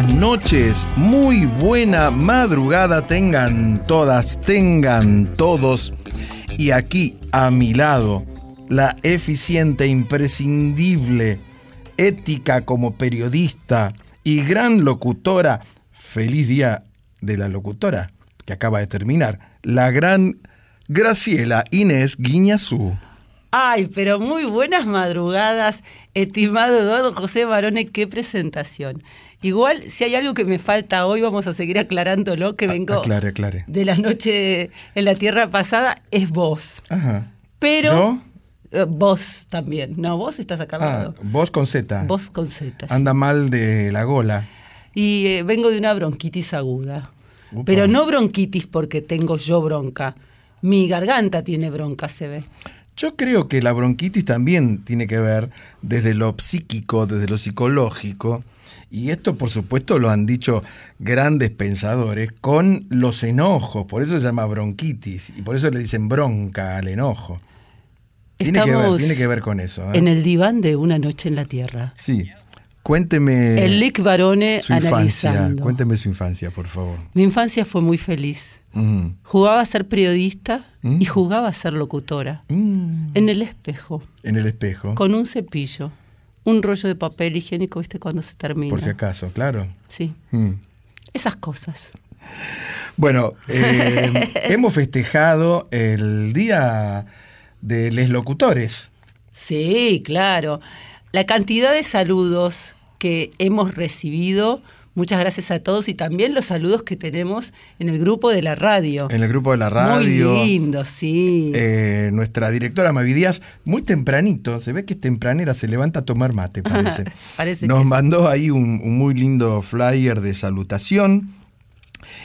Buenas noches, muy buena madrugada tengan todas, tengan todos. Y aquí a mi lado, la eficiente, imprescindible, ética como periodista y gran locutora. Feliz día de la locutora que acaba de terminar. La gran Graciela Inés Guiñazú. Ay, pero muy buenas madrugadas, estimado Eduardo José Barone, qué presentación. Igual, si hay algo que me falta hoy, vamos a seguir aclarándolo, que vengo Aclare, aclare. de la noche en la tierra pasada, es vos. Ajá. Pero eh, vos también. No, vos estás acá Ah, vos con Z. Vos con Z. Anda mal de la gola. Y eh, vengo de una bronquitis aguda. Upa. Pero no bronquitis porque tengo yo bronca. Mi garganta tiene bronca, se ve. Yo creo que la bronquitis también tiene que ver desde lo psíquico, desde lo psicológico, y esto por supuesto lo han dicho grandes pensadores, con los enojos, por eso se llama bronquitis, y por eso le dicen bronca al enojo. Tiene, que ver, tiene que ver con eso. ¿eh? En el diván de Una Noche en la Tierra. Sí. Cuénteme el Lick Barone su infancia. analizando. Cuénteme su infancia, por favor. Mi infancia fue muy feliz. Mm. Jugaba a ser periodista Mm. y jugaba a ser locutora. Mm. En el espejo, En el espejo. con un cepillo, un rollo de papel higiénico, ¿viste? Cuando se termina. Por si acaso, claro. Sí, Mm. esas cosas. Bueno, eh, hemos festejado el Día de los Locutores. Sí, claro. La cantidad de saludos que hemos recibido, muchas gracias a todos y también los saludos que tenemos en el grupo de la radio. En el grupo de la radio. Muy lindo, sí. eh, nuestra directora Mavi Díaz, muy tempranito, se ve que es tempranera, se levanta a tomar mate, parece. Parece Nos que sí. mandó ahí un, un muy lindo flyer de salutación.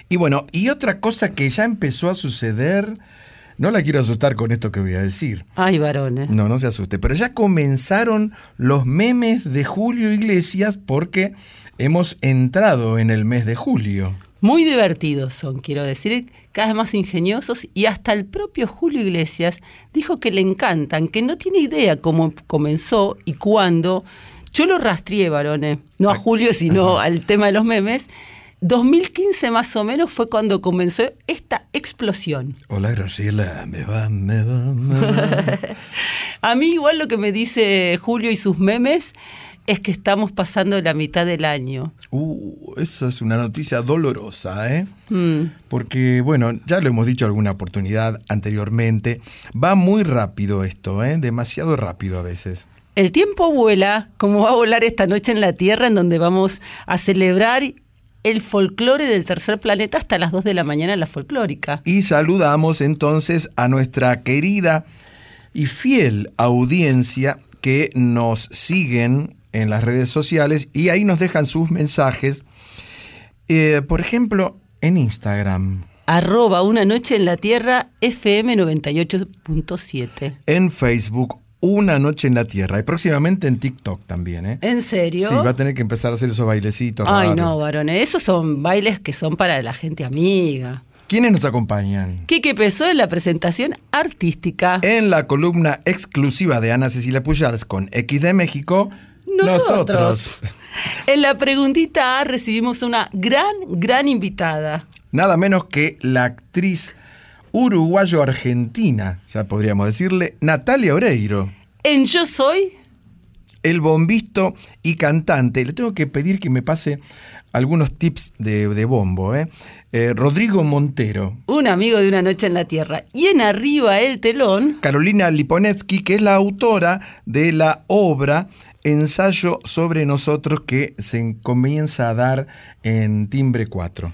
Y bueno, y otra cosa que ya empezó a suceder, no la quiero asustar con esto que voy a decir. Ay, varones. No, no se asuste. Pero ya comenzaron los memes de Julio Iglesias porque hemos entrado en el mes de julio. Muy divertidos son, quiero decir, cada vez más ingeniosos y hasta el propio Julio Iglesias dijo que le encantan, que no tiene idea cómo comenzó y cuándo. Yo lo rastreé, varones, no a Julio, sino al tema de los memes. 2015 más o menos fue cuando comenzó esta explosión. Hola Graciela, me va, me va, me va. A mí igual lo que me dice Julio y sus memes es que estamos pasando la mitad del año. Uh, esa es una noticia dolorosa, ¿eh? Mm. Porque, bueno, ya lo hemos dicho alguna oportunidad anteriormente, va muy rápido esto, ¿eh? Demasiado rápido a veces. El tiempo vuela, como va a volar esta noche en la Tierra, en donde vamos a celebrar el folclore del tercer planeta hasta las 2 de la mañana en la folclórica. Y saludamos entonces a nuestra querida y fiel audiencia que nos siguen en las redes sociales y ahí nos dejan sus mensajes. Eh, por ejemplo, en Instagram, Arroba una noche en la Tierra FM 98.7. en Facebook, Una Noche en la Tierra y próximamente en TikTok también. ¿eh? ¿En serio? Sí, va a tener que empezar a hacer esos bailecitos. Ay, raros. no, varones, esos son bailes que son para la gente amiga. ¿Quiénes nos acompañan? Quique Pesó en la presentación artística. En la columna exclusiva de Ana Cecilia Pujals con X de México, nosotros. En la preguntita A recibimos una gran, gran invitada. Nada menos que la actriz uruguayo-argentina, ya podríamos decirle, Natalia Oreiro. En Yo Soy, El bombisto y cantante. Le tengo que pedir que me pase algunos tips de, de bombo. ¿eh? Eh, Rodrigo Montero. un amigo de Una Noche en la Tierra. Y en Arriba el Telón, Carolina Liponetsky, que es la autora de la obra Ensayo sobre nosotros que se comienza a dar en Timbre 4.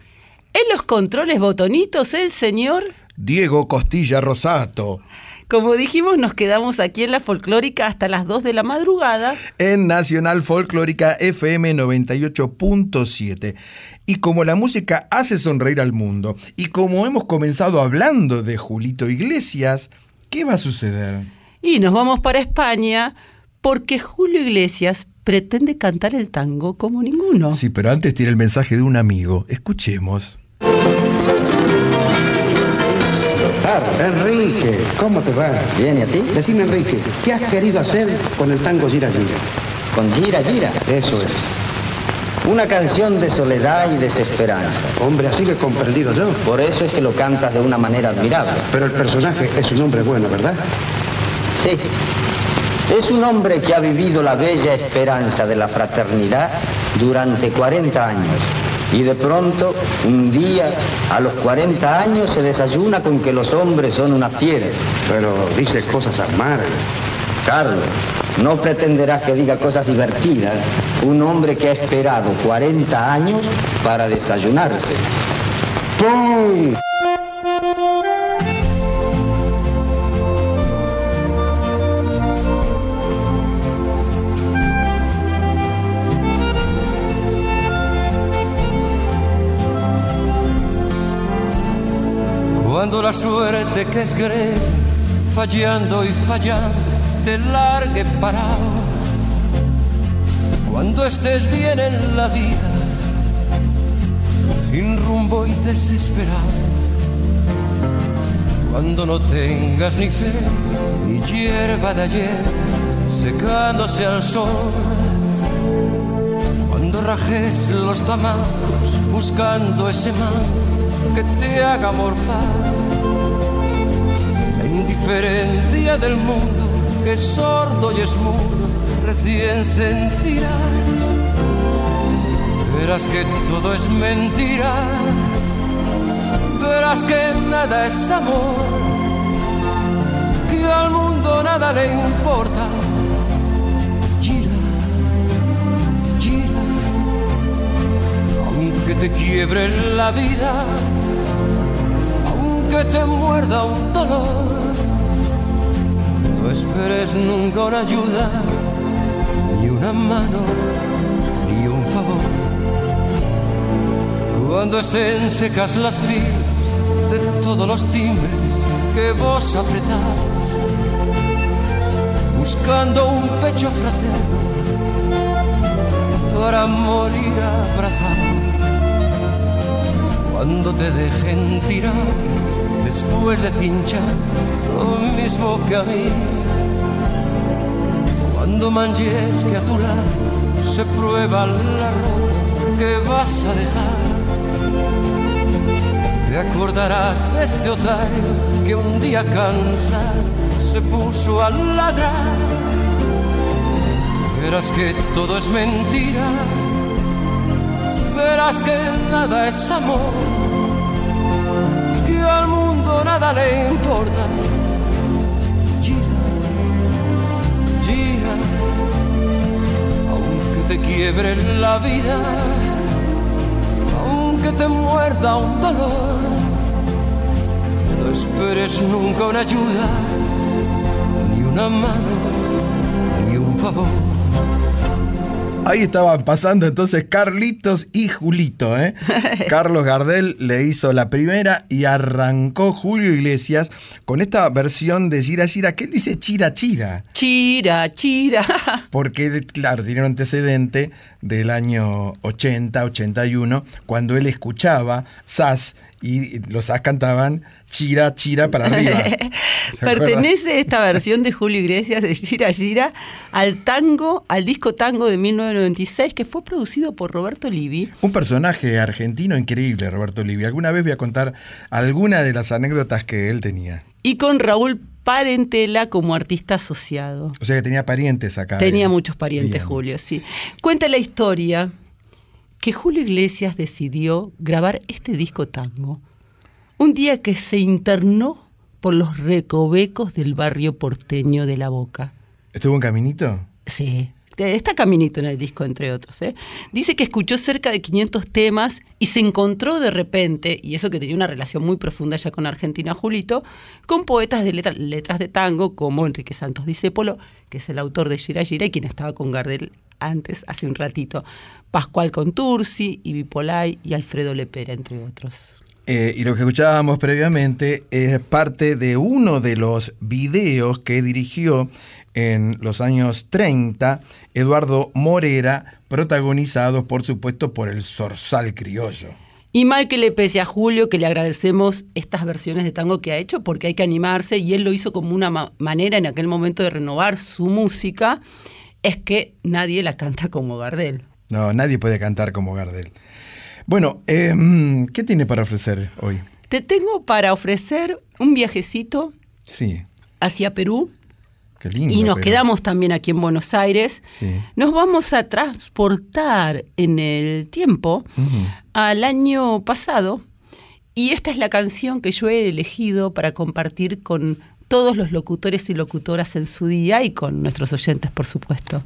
en los controles botonitos, el señor. Diego Costilla Rosato. Como dijimos, nos quedamos aquí en la folclórica hasta las 2 de la madrugada. en Nacional Folclórica FM 98.7. Y como la música hace sonreír al mundo, y como hemos comenzado hablando de Julito Iglesias, ¿qué va a suceder? Y nos vamos para España porque Julio Iglesias pretende cantar el tango como ninguno. Sí, pero antes tiene el mensaje de un amigo. Escuchemos. Enrique, ¿cómo te va? Bien, ¿y a ti? Decime, Enrique, ¿qué has querido hacer con el tango Gira Gira? Con Gira Gira. Eso es. Una canción de soledad y desesperanza. Hombre, así lo he comprendido yo. Por eso es que lo cantas de una manera admirable. Pero el personaje es un hombre bueno, ¿verdad? Sí. Es un hombre que ha vivido la bella esperanza de la fraternidad durante 40 años. Y de pronto, un día, a los 40 años, se desayuna con que los hombres son una fiera. Pero dice cosas amargas. Carlos, no pretenderás que diga cosas divertidas. Un hombre que ha esperado 40 años para desayunarse. ¡Pum! Cuando la suerte que es grey, fallando y fallando, te largue parado. Cuando estés bien en la vida, sin rumbo y desesperado. Cuando no tengas ni fe, ni hierba de ayer, secándose al sol. Cuando rajes los tamangos, buscando ese man que te haga morfar. Indiferencia del mundo, que es sordo y es mudo, recién sentirás. Verás que todo es mentira, verás que nada es amor, que al mundo nada le importa. Gira, gira, aunque te quiebre la vida que te muerda un dolor. No esperes nunca una ayuda, ni una mano, ni un favor. Cuando estén secas las pilas de todos los timbres que vos apretás, buscando un pecho fraterno para morir abrazado. Cuando te dejen tirar después de cinchar lo mismo que a mí. Cuando manches que a tu lado se prueba la ropa que vas a dejar. Te acordarás de este otario que un día cansado se puso a ladrar. verás que todo es mentira, verás que nada es amor, nada le importa. Gira, gira, aunque te quiebre la vida, aunque te muerda un dolor, no esperes nunca una ayuda, ni una mano, ni un favor. Ahí estaban pasando entonces Carlitos y Julito, ¿eh? Carlos Gardel le hizo la primera y arrancó Julio Iglesias con esta versión de Gira Gira, que él dice Chira Chira. Chira, chira. Porque, claro, tiene un antecedente del año 80, 81, cuando él escuchaba SAS y los SAS cantaban Chira Chira para arriba. Pertenece esta versión de Julio Iglesias de Gira Gira al tango, al disco tango de 1996 que fue producido por Roberto Un personaje argentino increíble, Roberto Livi. Alguna vez voy a contar alguna de las anécdotas que él tenía. Y con Raúl Parentela como artista asociado. O sea que tenía parientes acá. Tenía eh. muchos parientes, Bien. Julio, sí. Cuenta la historia que Julio Iglesias decidió grabar este disco tango un día que se internó por los recovecos del barrio porteño de La Boca. ¿Estuvo en caminito? Sí, que está caminito en el disco, entre otros. ¿eh? Dice que escuchó cerca de 500 temas y se encontró de repente, y eso que tenía una relación muy profunda ya con Argentina Julito, con poetas de letra- letras de tango como Enrique Santos Discépolo, que es el autor de Gira Gira y quien estaba con Gardel antes, hace un ratito, Pascual Contursi, Ibi Polay y Alfredo Lepera, entre otros. Eh, y lo que escuchábamos previamente es parte de uno de los videos que dirigió en los años 30 Eduardo Morera, protagonizados por supuesto por el Zorzal Criollo. Y mal que le pese a Julio, que le agradecemos estas versiones de tango que ha hecho, porque hay que animarse, y él lo hizo como una ma- manera en aquel momento de renovar su música, es que nadie la canta como Gardel. No, nadie puede cantar como Gardel. Bueno, em, ¿qué tiene para ofrecer hoy? Te tengo para ofrecer un viajecito Sí, hacia Perú qué lindo. y nos pero- quedamos también aquí en Buenos Aires. Sí. Nos vamos a transportar en el tiempo al año pasado y esta es la canción que yo he elegido para compartir con todos los locutores y locutoras en su día y con nuestros oyentes, por supuesto.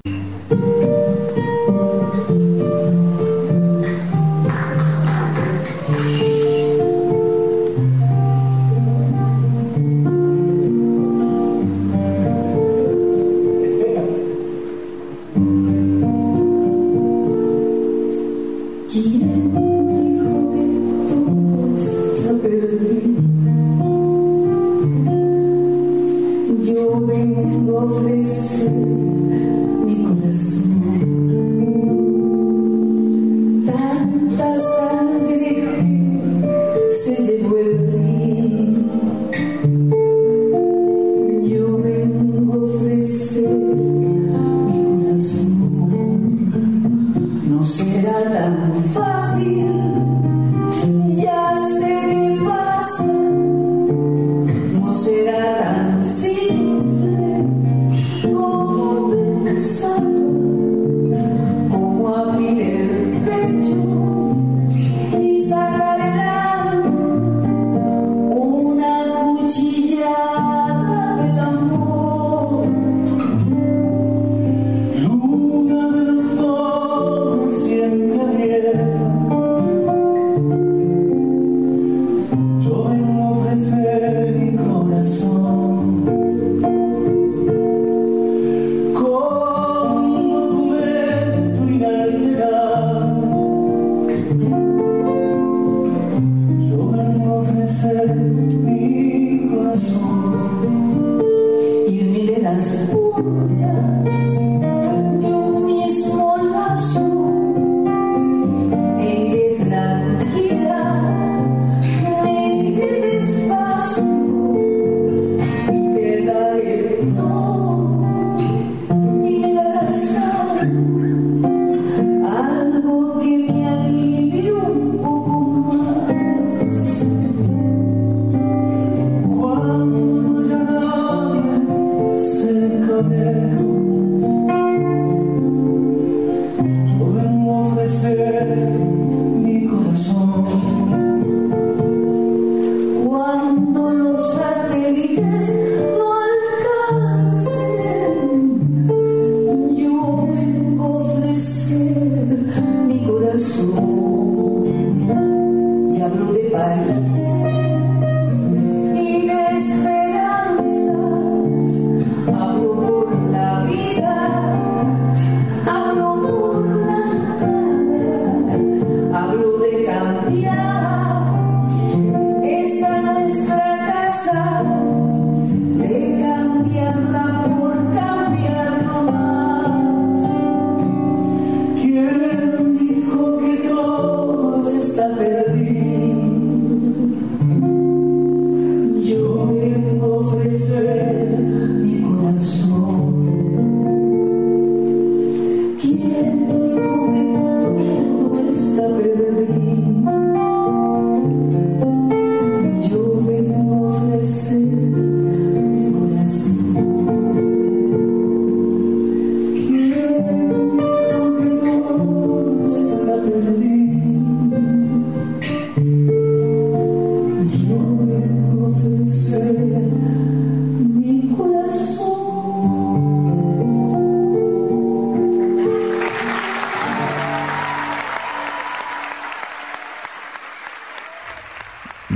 said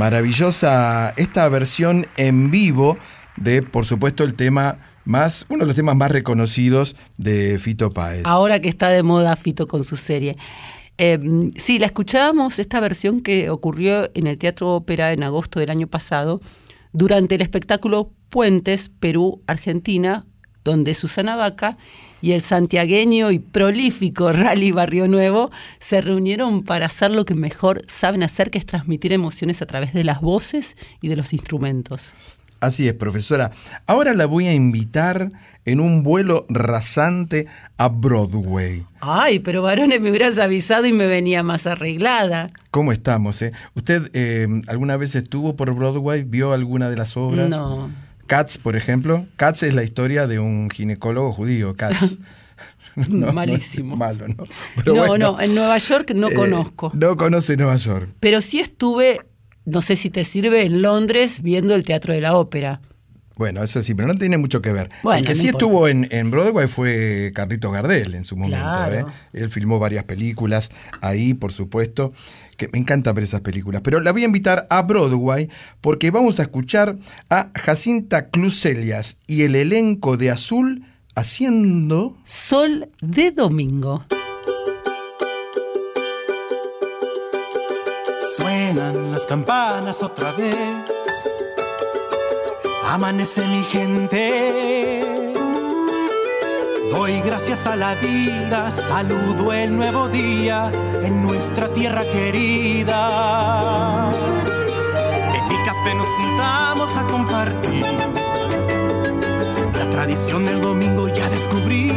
Maravillosa esta versión en vivo de, por supuesto, el tema más, uno de los temas más reconocidos de Fito Páez. Ahora que está de moda Fito con su serie. Eh, sí, la escuchábamos, esta versión que ocurrió en el Teatro Ópera en agosto del año pasado, durante el espectáculo Puentes, Perú, Argentina, donde Susana Vaca y el santiagueño y prolífico Rally Barrio Nuevo se reunieron para hacer lo que mejor saben hacer, que es transmitir emociones a través de las voces y de los instrumentos. Así es, profesora. Ahora la voy a invitar en un vuelo rasante a Broadway. Ay, pero varones, me hubieras avisado y me venía más arreglada. ¿Cómo estamos? eh? ¿Usted eh, alguna vez estuvo por Broadway? ¿Vio alguna de las obras? No. Cats, por ejemplo. Cats es la historia de un ginecólogo judío. No, Malísimo. no malo, ¿no? no, no, en Nueva York no eh, conozco. No conoce Nueva York. Pero sí estuve, no sé si te sirve, en Londres viendo el Teatro de la Ópera. Bueno, eso sí, pero no tiene mucho que ver. Bueno, el que no sí importa. estuvo en, en Broadway fue Carlito Gardel en su momento. Claro. ¿eh? Él filmó varias películas ahí, por supuesto, que me encanta ver esas películas. Pero la voy a invitar a Broadway porque vamos a escuchar a Jacinta Cluselias y el elenco de Azul haciendo... Sol de domingo. Suenan las campanas otra vez. Amanece mi gente. Doy gracias a la vida, saludo el nuevo día en nuestra tierra querida. En mi café nos juntamos a compartir la tradición del domingo ya descubrí.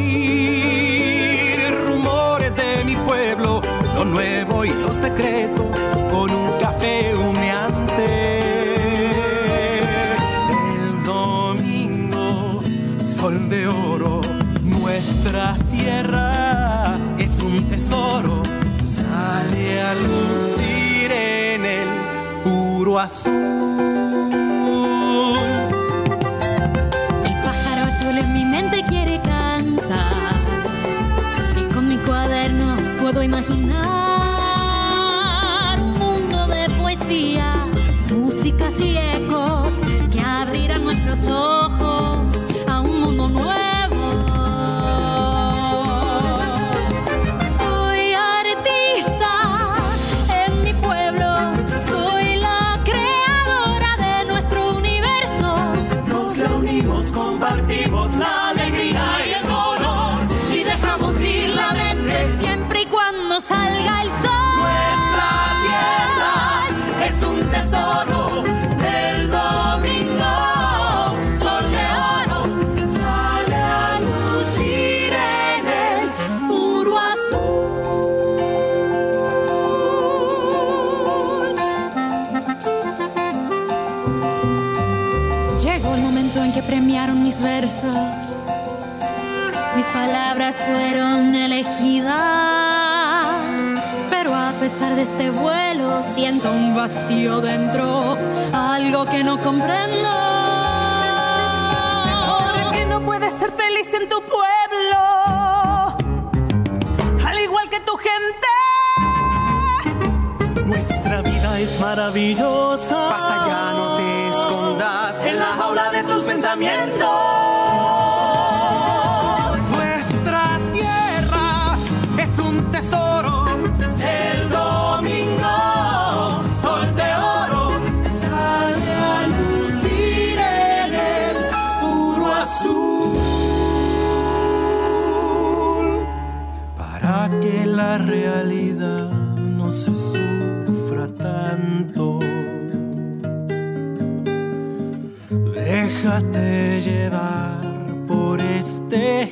Rumores de mi pueblo, lo nuevo y lo secreto, azul. El pájaro azul en mi mente quiere cantar y con mi cuaderno puedo imaginar un mundo de poesía, músicas y Pero a pesar de este vuelo, siento un vacío dentro. Algo que no comprendo. Porque no puedes ser feliz en tu pueblo, al igual que tu gente. Nuestra vida es maravillosa. Basta ya, no te escondas en la jaula de tus pensamientos. La realidad no se sufra tanto. Déjate llevar por este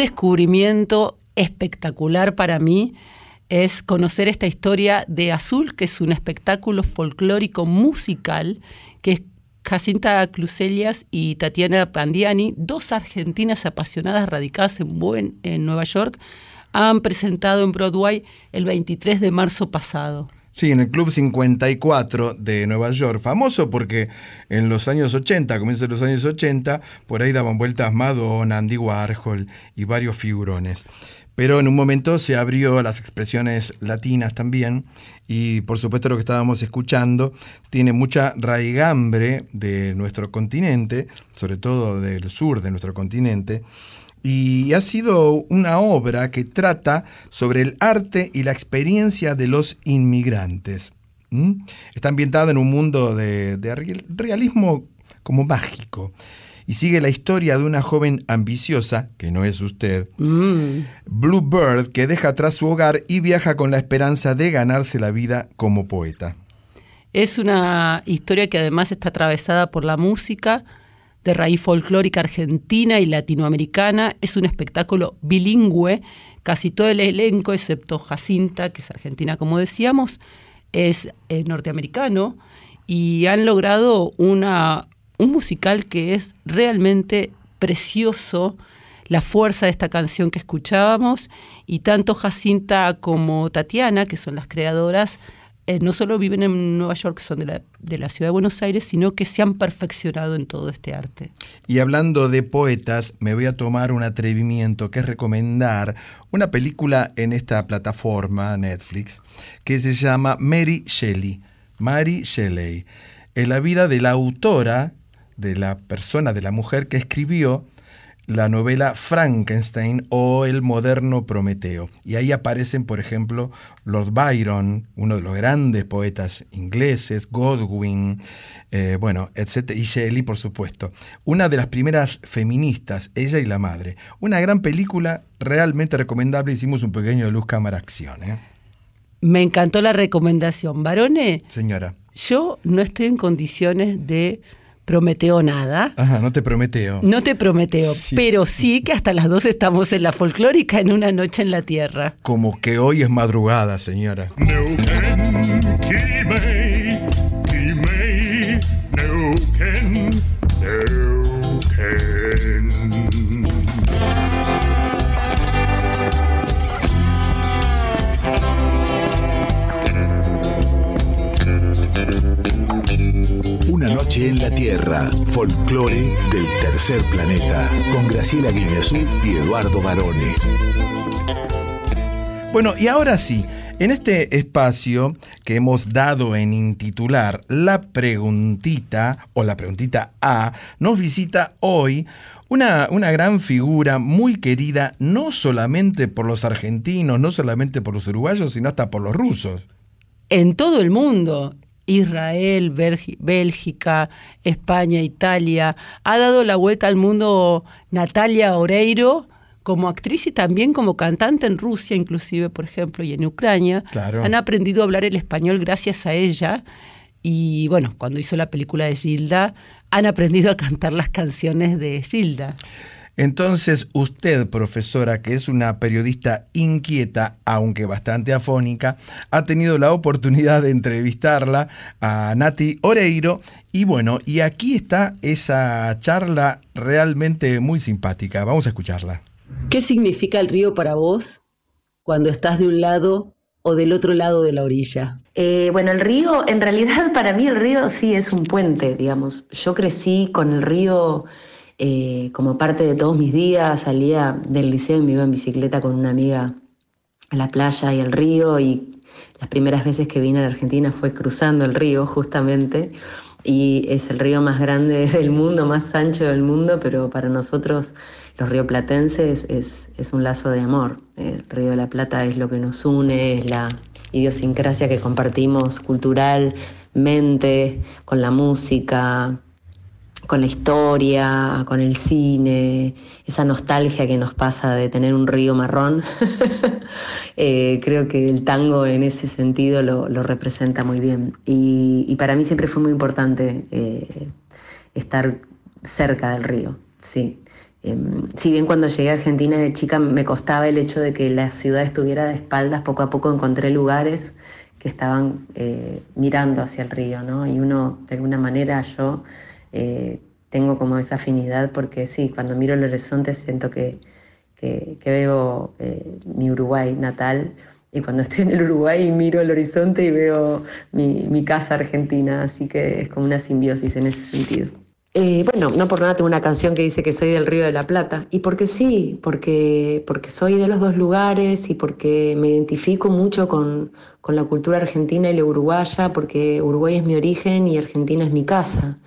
descubrimiento espectacular para mí es conocer esta historia de Azul, que es un espectáculo folclórico musical, que Jacinta Cluselias y Tatiana Pandiani, dos argentinas apasionadas radicadas en, Buen, en Nueva York, han presentado en Broadway el 23 de marzo pasado. Sí, en el Club 54 de Nueva York, famoso porque en los años 80, comienzos de los años 80, por ahí daban vueltas Madonna, Andy Warhol y varios figurones. Pero en un momento se abrió a las expresiones latinas también y por supuesto lo que estábamos escuchando tiene mucha raigambre de nuestro continente, sobre todo del sur de nuestro continente, y ha sido una obra que trata sobre el arte y la experiencia de los inmigrantes. ¿Mm? Está ambientada en un mundo de, de realismo como mágico y sigue la historia de una joven ambiciosa, que no es usted, Mm. Blue Bird, que deja atrás su hogar y viaja con la esperanza de ganarse la vida como poeta. Es una historia que además está atravesada por la música de raíz folclórica argentina y latinoamericana. Es un espectáculo bilingüe. Casi todo el elenco, excepto Jacinta, que es argentina, como decíamos, es eh, norteamericano. Y han logrado una, un musical que es realmente precioso. La fuerza de esta canción que escuchábamos. Y tanto Jacinta como Tatiana, que son las creadoras, eh, no solo viven en Nueva York, son de la, de la ciudad de Buenos Aires, sino que se han perfeccionado en todo este arte. Y hablando de poetas, me voy a tomar un atrevimiento que es recomendar una película en esta plataforma Netflix que se llama Mary Shelley. Mary Shelley. Es la vida de la autora, de la persona, de la mujer que escribió la novela Frankenstein o El moderno Prometeo. Y ahí aparecen, por ejemplo, Lord Byron, uno de los grandes poetas ingleses, Godwin, eh, bueno, etc. Y Shelley, por supuesto. Una de las primeras feministas, ella y la madre. Una gran película realmente recomendable. Hicimos un pequeño luz cámara acción. ¿eh? Me encantó la recomendación. Varone, Señora. yo no estoy en condiciones de prometeo nada. Ajá, no te prometeo. No te prometeo, Sí. pero sí que hasta las dos estamos en la folclórica en una noche en la tierra. Como que hoy es madrugada, señora. Noche en la Tierra, folclore del tercer planeta, con Graciela Guineazú y Eduardo Barone. Bueno, y ahora sí, en este espacio que hemos dado en intitular La Preguntita o La Preguntita A, nos visita hoy una, una gran figura muy querida no solamente por los argentinos, no solamente por los uruguayos, sino hasta por los rusos. En todo el mundo, Israel, Bélgi- Bélgica, España, Italia, ha dado la vuelta al mundo Natalia Oreiro como actriz y también como cantante en Rusia, inclusive, por ejemplo, y en Ucrania. Claro. Han aprendido a hablar el español gracias a ella. Y bueno, cuando hizo la película de Gilda, han aprendido a cantar las canciones de Gilda. Entonces, usted, profesora, que es una periodista inquieta, aunque bastante afónica, ha tenido la oportunidad de entrevistarla a Nati Oreiro. Y bueno, y aquí está esa charla realmente muy simpática. Vamos a escucharla. ¿Qué significa el río para vos cuando estás de un lado o del otro lado de la orilla? Eh, bueno, el río, en realidad para mí el río sí es un puente, digamos. Yo crecí con el río eh, como parte de todos mis días, salía del liceo y me iba en bicicleta con una amiga a la playa y al río y las primeras veces que vine a la Argentina fue cruzando el río justamente y es el río más grande del mundo, más ancho del mundo, pero para nosotros los rioplatenses es, es un lazo de amor. El río de la Plata es lo que nos une, es la idiosincrasia que compartimos culturalmente, con la música, con la historia, con el cine, esa nostalgia que nos pasa de tener un río marrón. Eh, creo que el tango en ese sentido lo, representa muy bien. Y, y para mí siempre fue muy importante eh, estar cerca del río, sí. Em, si bien cuando llegué a Argentina de chica me costaba el hecho de que la ciudad estuviera de espaldas, poco a poco encontré lugares que estaban eh, mirando hacia el río, ¿no? Y uno, de alguna manera, yo eh, tengo como esa afinidad porque sí, cuando miro el horizonte siento que, que, que veo eh, mi Uruguay natal y cuando estoy en el Uruguay miro el horizonte y veo mi, mi casa argentina, así que es como una simbiosis en ese sentido. Eh, bueno, no por nada tengo una canción que dice que soy del Río de la Plata. Y porque sí, porque, porque soy de los dos lugares y porque me identifico mucho con, con la cultura argentina y la uruguaya, porque Uruguay es mi origen y Argentina es mi casa.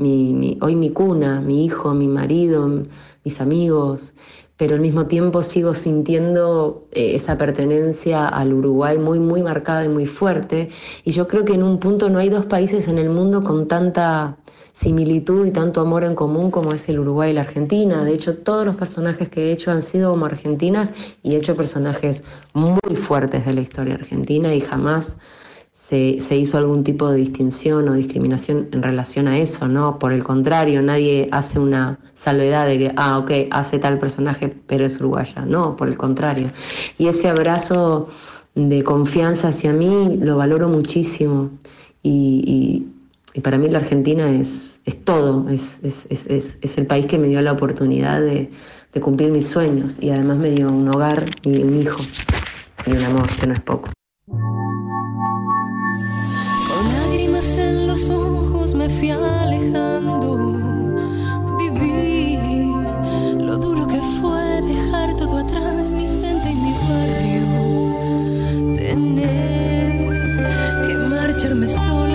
Mi, hoy mi cuna, mi hijo, mi marido, mis amigos, pero al mismo tiempo sigo sintiendo eh, esa pertenencia al Uruguay muy, muy marcada y muy fuerte. Y yo creo que en un punto no hay dos países en el mundo con tanta similitud y tanto amor en común como es el Uruguay y la Argentina. De hecho, todos los personajes que he hecho han sido como argentinas y he hecho personajes muy fuertes de la historia argentina y jamás se, hizo algún tipo de distinción o discriminación en relación a eso, ¿no? Por el contrario, nadie hace una salvedad de que, ah, ok, hace tal personaje, pero es uruguaya. No, por el contrario. Y ese abrazo de confianza hacia mí lo valoro muchísimo. Y, para mí la Argentina es, todo, es, el país que me dio la oportunidad de cumplir mis sueños y además me dio un hogar y un hijo y un amor, que no es poco. Los ojos me fui alejando. Viví lo duro que fue dejar todo atrás, mi gente y mi barrio. Tener que marcharme sola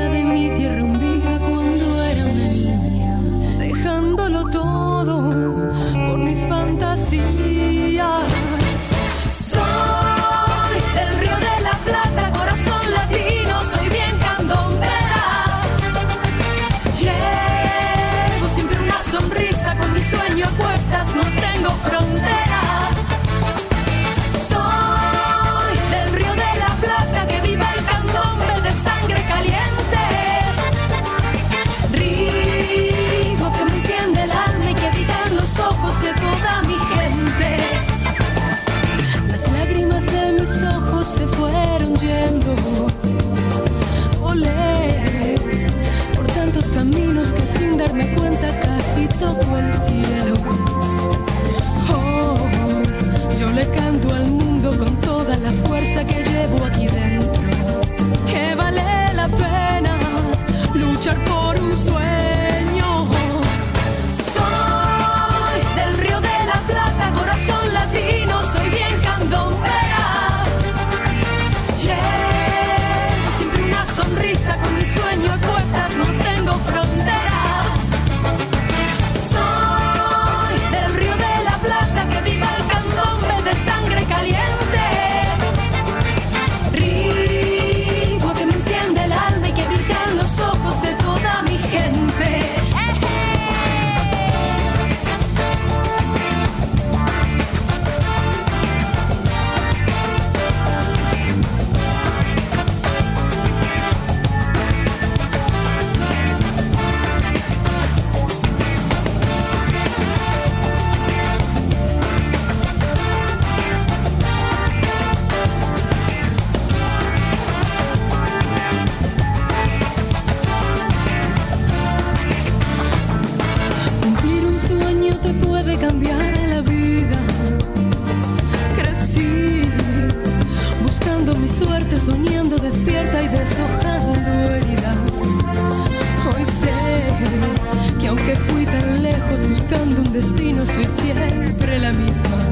oh, yo le canto al mundo con toda la fuerza que llevo aquí dentro. Que vale la pena luchar por soy siempre la misma.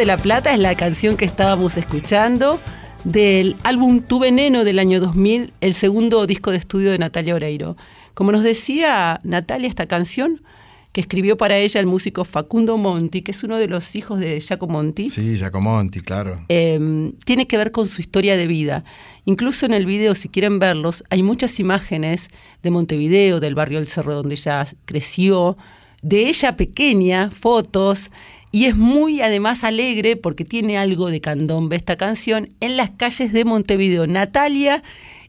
De la Plata es la canción que estábamos escuchando del álbum Tu Veneno del año 2000, el segundo disco de estudio de Natalia Oreiro. Como nos decía Natalia, esta canción que escribió para ella el músico Facundo Monti, que es uno de los hijos de Giacomo Monti. Sí, Giacomo Monti, claro. Eh, tiene que ver con su historia de vida. Incluso en el video, si quieren verlos, hay muchas imágenes de Montevideo, del barrio del Cerro donde ella creció, de ella pequeña, fotos, y es muy además alegre porque tiene algo de candombe esta canción en las calles de Montevideo. Natalia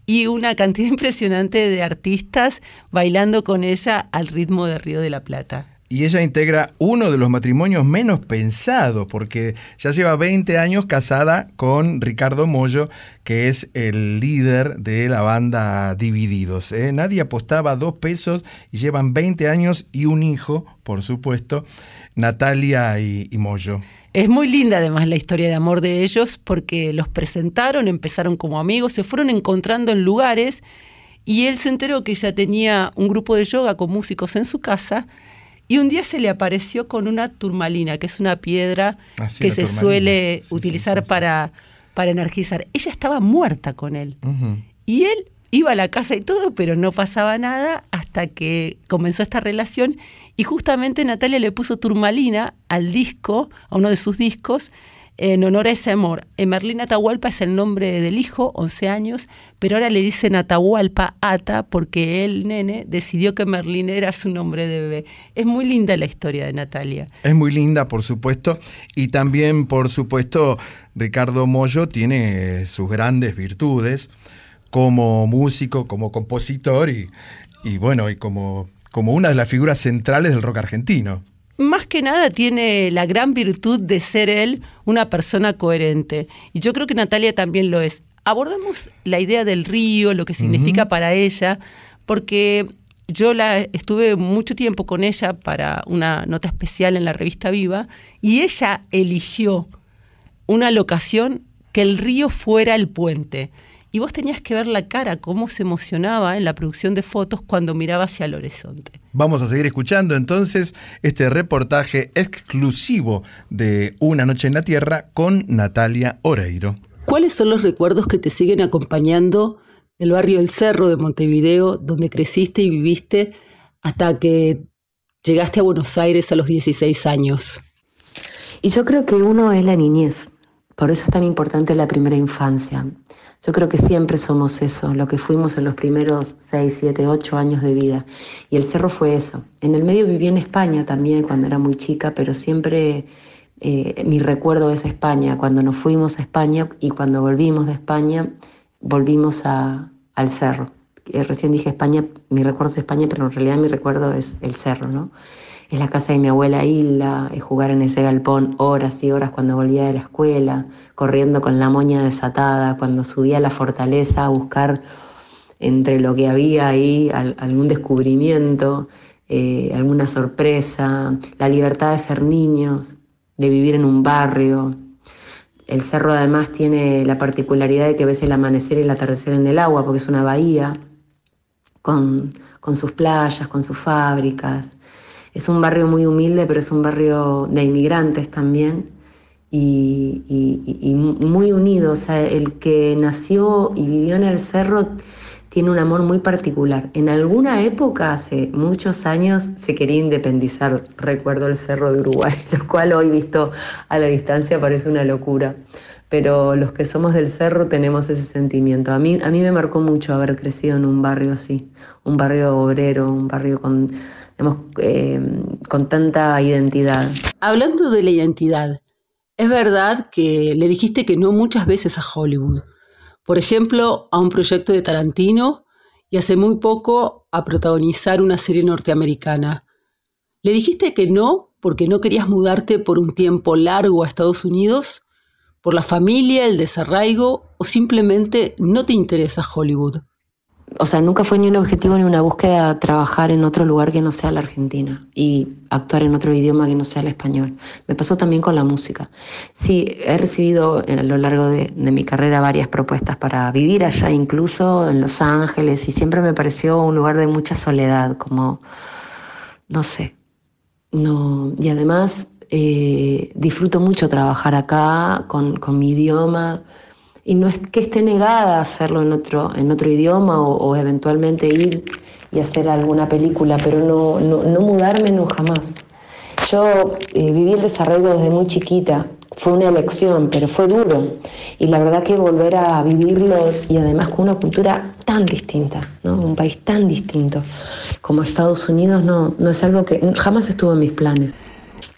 y una cantidad impresionante de artistas bailando con ella al ritmo de Río de la Plata. Y ella integra uno de los matrimonios menos pensados, porque ya lleva 20 años casada con Ricardo Mollo, que es el líder de la banda Divididos. ¿eh? Nadie apostaba dos pesos y llevan 20 años y un hijo, por supuesto, Natalia y, y Mollo. Es muy linda además la historia de amor de ellos porque los presentaron, empezaron como amigos, se fueron encontrando en lugares y él se enteró que ella tenía un grupo de yoga con músicos en su casa y un día se le apareció con una turmalina, que es una piedra Ah, sí, que se turmalina. suele Sí, utilizar sí. Para, para energizar. Ella estaba muerta con él. Y él iba a la casa y todo, pero no pasaba nada hasta que comenzó esta relación. Y justamente Natalia le puso turmalina al disco, a uno de sus discos, en honor a ese amor. En Merlín Atahualpa es el nombre del hijo, 11 años, pero ahora le dicen Atahualpa Ata porque el nene decidió que Merlín era su nombre de bebé. Es muy linda la historia de Natalia. Es muy linda, por supuesto, y también, por supuesto, Ricardo Mollo tiene sus grandes virtudes como músico, como compositor y, y bueno, y como, como una de las figuras centrales del rock argentino. más que nada tiene la gran virtud de ser él una persona coherente. Y yo creo que Natalia también lo es. Abordamos la idea del río, lo que significa para ella, porque yo la estuve mucho tiempo con ella para una nota especial en la revista Viva y ella eligió una locación que el río fuera el puente. Y vos tenías que ver la cara, cómo se emocionaba en la producción de fotos cuando miraba hacia el horizonte. Vamos a seguir escuchando entonces este reportaje exclusivo de Una Noche en la Tierra con Natalia Oreiro. ¿Cuáles son los recuerdos que te siguen acompañando del barrio El Cerro de Montevideo, donde creciste y viviste hasta que llegaste a Buenos Aires a los 16 años? Y yo creo que uno es la niñez, por eso es tan importante la primera infancia. Yo creo que siempre somos eso, lo que fuimos en los primeros 6, 7, 8 años de vida. Y el cerro fue eso. En el medio viví en España también cuando era muy chica, pero siempre eh, mi recuerdo es España. Cuando nos fuimos a España y cuando volvimos de España, volvimos a, al cerro. Eh, recién dije España, mi recuerdo es España, pero en realidad mi recuerdo es el cerro, ¿no? Es la casa de mi abuela Hilda, es jugar en ese galpón horas y horas cuando volvía de la escuela, corriendo con la moña desatada, cuando subía a la fortaleza a buscar entre lo que había ahí al- algún descubrimiento, eh, alguna sorpresa, la libertad de ser niños, de vivir en un barrio. El cerro además tiene la particularidad de que ves el amanecer y el atardecer en el agua, porque es una bahía con sus playas, con sus fábricas. Es un barrio muy humilde, pero es un barrio de inmigrantes también y, muy unido. O sea, el que nació y vivió en el cerro tiene un amor muy particular. En alguna época, hace muchos años, se quería independizar, recuerdo el cerro de Uruguay, lo cual hoy visto a la distancia parece una locura. Pero los que somos del cerro tenemos ese sentimiento. A mí, a mí me marcó mucho haber crecido en un barrio así, un barrio obrero, un barrio con, eh, con tanta identidad. Hablando de la identidad, es verdad que le dijiste que no muchas veces a Hollywood. Por ejemplo, a un proyecto de Tarantino y hace muy poco a protagonizar una serie norteamericana. ¿Le dijiste que no porque no querías mudarte por un tiempo largo a Estados Unidos? ¿Por la familia, el desarraigo o simplemente no te interesa Hollywood? O sea, nunca fue ni un objetivo ni una búsqueda trabajar en otro lugar que no sea la Argentina y actuar en otro idioma que no sea el español. Me pasó también con la música. Sí, he recibido a lo largo de, mi carrera varias propuestas para vivir allá, incluso en Los Ángeles, y siempre me pareció un lugar de mucha soledad, como, no sé, no. Y además eh, disfruto mucho trabajar acá con, con mi idioma. Y no es que esté negada a hacerlo en otro, en otro idioma o, eventualmente ir y hacer alguna película, pero no, no, no mudarme no jamás. Yo eh, viví el desarrollo desde muy chiquita, fue una elección, pero fue duro. Y la verdad que volver a vivirlo y además con una cultura tan distinta, ¿no? un país tan distinto como Estados Unidos, no, no es algo que jamás estuvo en mis planes.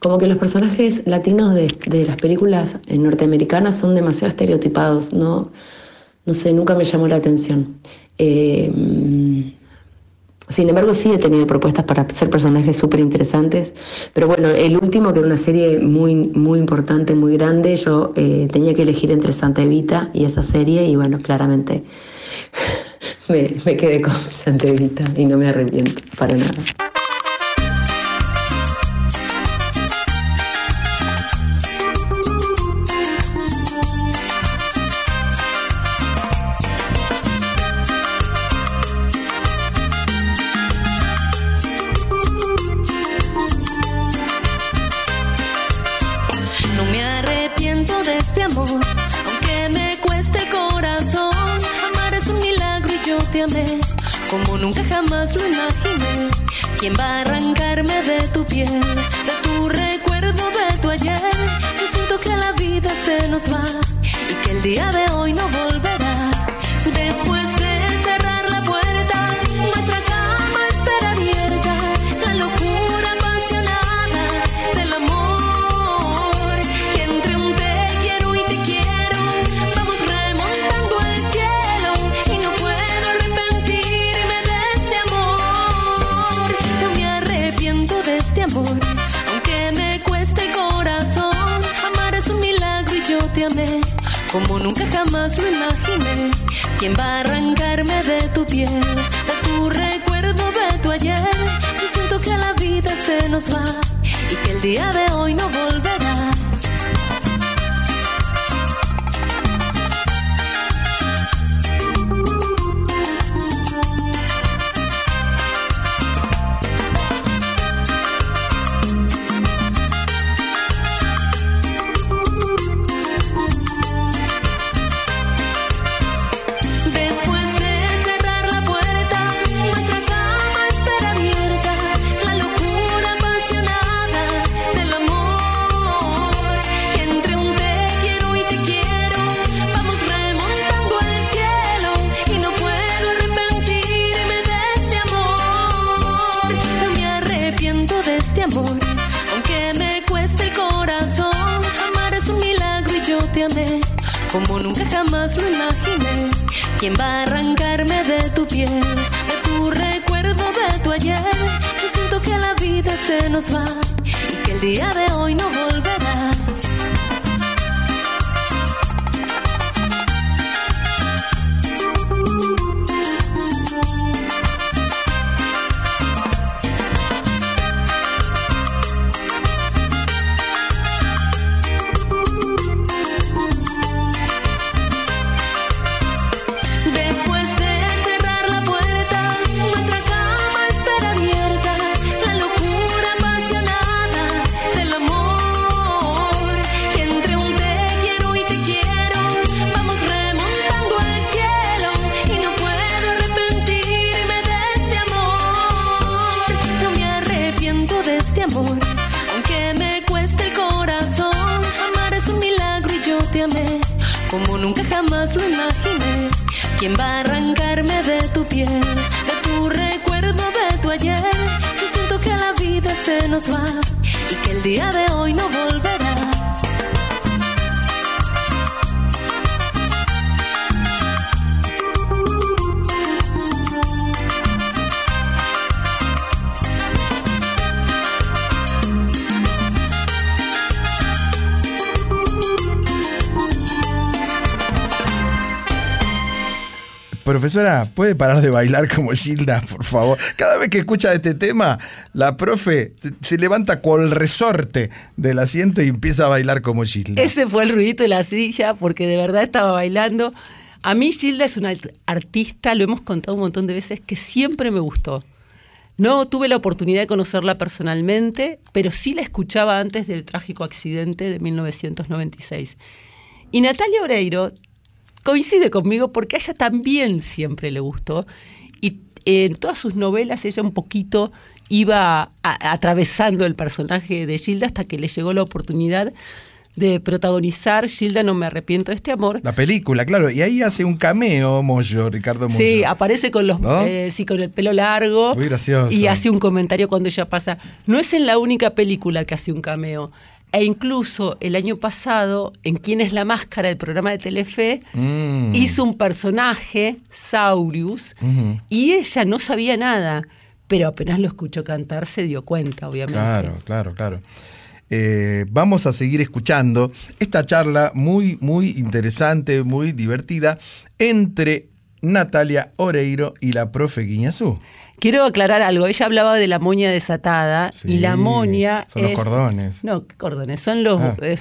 Como que los personajes latinos de, las películas eh, norteamericanas son demasiado estereotipados, no, no sé, nunca me llamó la atención. Eh, sin embargo, sí he tenido propuestas para hacer personajes súper interesantes, pero bueno, el último, que era una serie muy, muy importante, muy grande, yo eh, tenía que elegir entre Santa Evita y esa serie, y bueno, claramente me, me quedé con Santa Evita y no me arrepiento para nada. Nunca jamás lo imaginé. ¿Quién va a arrancarme de tu piel, de tu recuerdo, de tu ayer? Yo siento que la vida se nos va y que el día de hoy no volverá. Después de Como nunca jamás lo imaginé. ¿Quién va a arrancarme de tu piel, de tu recuerdo, de tu ayer? Yo siento que la vida se nos va y que el día de hoy no volverá. Como nunca jamás lo imaginé. ¿Quién va a arrancarme de tu piel, de tu recuerdo, de tu ayer? Yo siento que la vida se nos va y que el día de hoy no volverá. Profesora, ¿puede parar de bailar como Gilda, por favor? Cada vez que escucha este tema, la profe se levanta con el resorte del asiento y empieza a bailar como Gilda. Ese fue el ruidito de la silla, porque de verdad estaba bailando. A mí Gilda es una artista, lo hemos contado un montón de veces, que siempre me gustó. No tuve la oportunidad de conocerla personalmente, pero sí la escuchaba antes del trágico accidente de 1996. Y Natalia Oreiro coincide conmigo porque a ella también siempre le gustó. Y en todas sus novelas ella un poquito iba a- atravesando el personaje de Gilda hasta que le llegó la oportunidad de protagonizar Gilda, no me arrepiento de este amor. La película, claro. Y ahí hace un cameo Moyo, Ricardo Moyo. Sí, aparece con los ¿No? eh, sí, con el pelo largo Muy gracioso. y hace un comentario cuando ella pasa. No es en la única película que hace un cameo. E incluso el año pasado, en Quién es la máscara, el programa de Telefe, Mm. hizo un personaje, Saurius, y ella no sabía nada, pero apenas lo escuchó cantar se dio cuenta, obviamente. Claro, claro, claro. Eh, vamos a seguir escuchando esta charla muy, muy interesante, muy divertida entre Natalia Oreiro y la profe Guiñazú. Quiero aclarar algo. Ella hablaba de la moña desatada y la moña son los es- cordones. No, ¿qué cordones? Son los Ah. eh,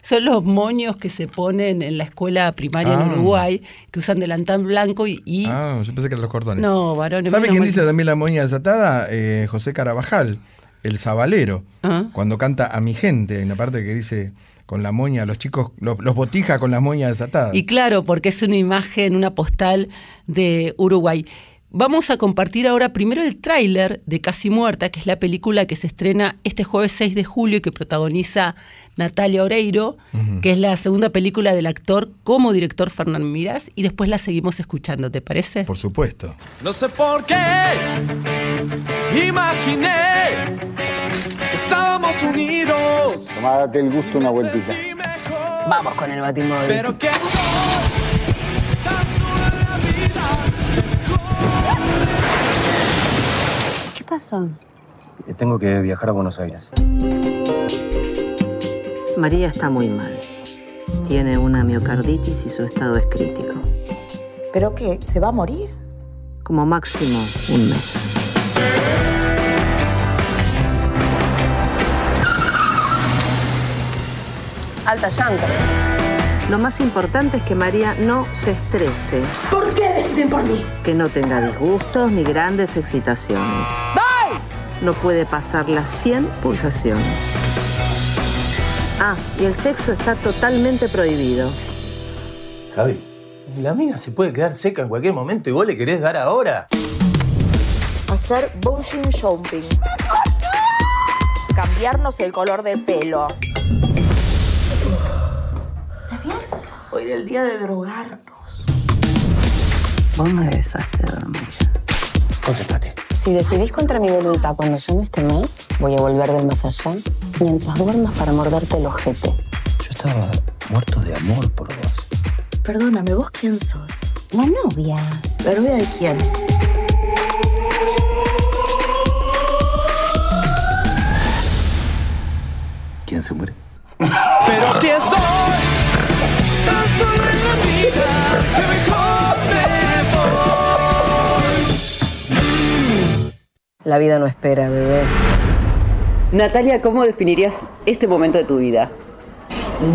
son los moños que se ponen en la escuela primaria Ah. en Uruguay, que usan delantal blanco y, y- Ah, yo pensé que eran los cordones. no, varones. ¿Sabe quién mal dice también la moña desatada? Eh, José Carabajal, el sabalero. Ah. Cuando canta a mi gente, hay una parte que dice con la moña, los chicos, los, los botija con las moñas desatadas. Y claro, porque es una imagen, una postal de Uruguay. Vamos a compartir ahora primero el tráiler de Casi Muerta, que es la película que se estrena este jueves 6 de julio y que protagoniza Natalia Oreiro, que es la segunda película del actor como director Fernán Mirás, y después la seguimos escuchando, ¿te parece? Por supuesto. No sé por qué imaginé que estábamos unidos. Tomá, date el gusto una vueltita. Vamos con el batimóvil. Pero que ¿Qué pasó? Tengo que viajar a Buenos Aires. María está muy mal. Tiene una miocarditis y su estado es crítico. ¿Pero qué? ¿Se va a morir? Como máximo un mes. Alta llanta. Lo más importante es que María no se estrese, ¿Por qué deciden por mí? que no tenga disgustos ni grandes excitaciones. ¡Bye! No puede pasar las 100 pulsaciones. Ah, y el sexo está totalmente prohibido. Javi, la mina se puede quedar seca en cualquier momento y vos le querés dar ahora. Hacer bushing shopping. Cambiarnos el color de pelo. ¿Está bien? Hoy era el día de drogarnos. Vos me besaste dormir. Concéntrate. Si decidís contra mi voluntad cuando yo no esté más, voy a volver del más allá mientras duermas para morderte el ojete. Yo estaba muerto de amor por vos. Perdóname, ¿vos quién sos? La novia. ¿La novia de quién? ¿Quién se muere? Pero quién soy tan solo en la vida que mejor La vida no espera, bebé. Natalia, ¿cómo definirías este momento de tu vida?